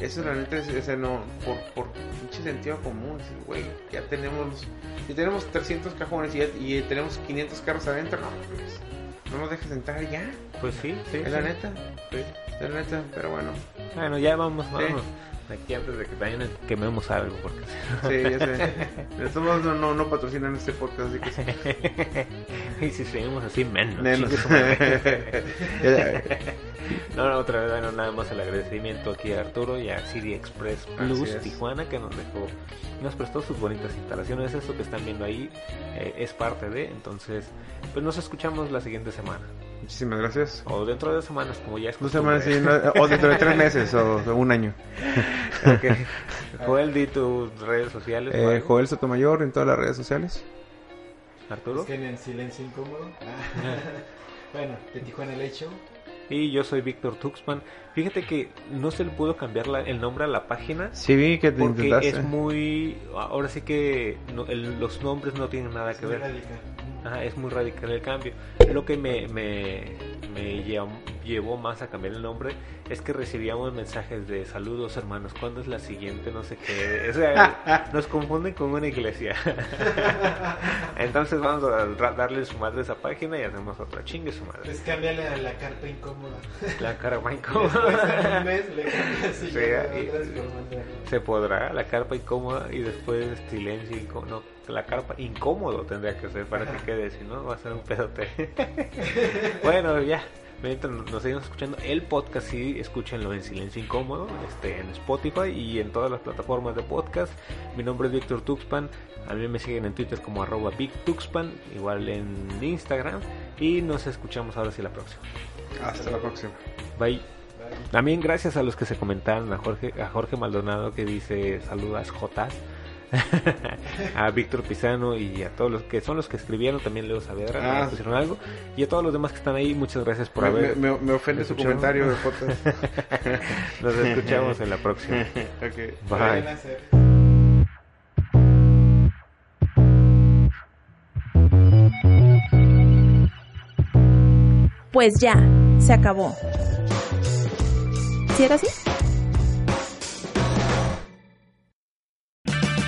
Eso la neta es, ese no, por, por pinche sentido común, decir, güey, ya tenemos, si tenemos 300 cajones y, ya- y tenemos 500 carros adentro, no, mames, no nos dejes entrar ya, Pues sí, sí. es la neta, Sí. Es la neta, pero bueno, Bueno, ya vamos, Sí. vamos. Aquí antes de que también quememos algo, porque sí, ya sé, modos no, no, no patrocinan este podcast, así que <laughs> y si seguimos así, menos. <laughs> No, no, otra vez, bueno, nada más el agradecimiento aquí a Arturo y a City Express Plus. Tijuana que nos dejó, nos prestó sus bonitas instalaciones. Esto que están viendo ahí eh, es parte de, entonces, pues nos escuchamos la siguiente semana. Muchísimas gracias. O dentro de dos semanas, como ya es Dos semanas, sí, no, o dentro de tres <laughs> meses o de un año. Ok. Joel, di tus redes sociales. o Eh. Joel Sotomayor en todas las redes sociales. Arturo. Busquen en silencio incómodo. <laughs> bueno, de Tijuana Late Show. Y yo soy Víctor Tuxpan. Fíjate que no se le pudo cambiar la- el nombre a la página Sí vi que te porque intentaste. es muy... Ahora sí que no- el- los nombres no tienen nada que Muy ver. radical. Ajá, es muy radical el cambio. Lo que me, me, me llevó, llevó más a cambiar el nombre es que recibíamos mensajes de saludos hermanos, ¿cuándo es la siguiente? No sé qué. O sea, <laughs> nos confunden con una iglesia. <laughs> Entonces vamos a darle su madre a esa página y hacemos otra chingue su madre. Pues cámbiale a la carta incómoda. La <laughs> Después de un mes le Sí, y-. Se podrá, la carpa incómoda y después silencio incómodo. No, la carpa incómodo tendría que ser para que quede, si no va a ser un pedote. bueno, ya. Mientras nos seguimos escuchando el podcast, sí, escúchenlo en silencio incómodo, este, en Spotify y en todas las plataformas de podcast. Mi nombre es Víctor Tuxpan. A mí me siguen en Twitter como arroba igual en Instagram. Y nos escuchamos ahora sí la próxima. Hasta la próxima. Bye. También gracias a los que se comentaron, a Jorge, a Jorge Maldonado que dice saludas Jotas, <laughs> a Víctor Pizano y a todos los que son los que escribieron, también Leo Saavedra, Ah. nos pusieron algo, y a todos los demás que están ahí, muchas gracias por Me, haber. me- me ofende su comentario de <laughs> podcast. Nos escuchamos en la próxima. <laughs> Ok. Bye. Pues ya, se acabó. ¿Sí era así?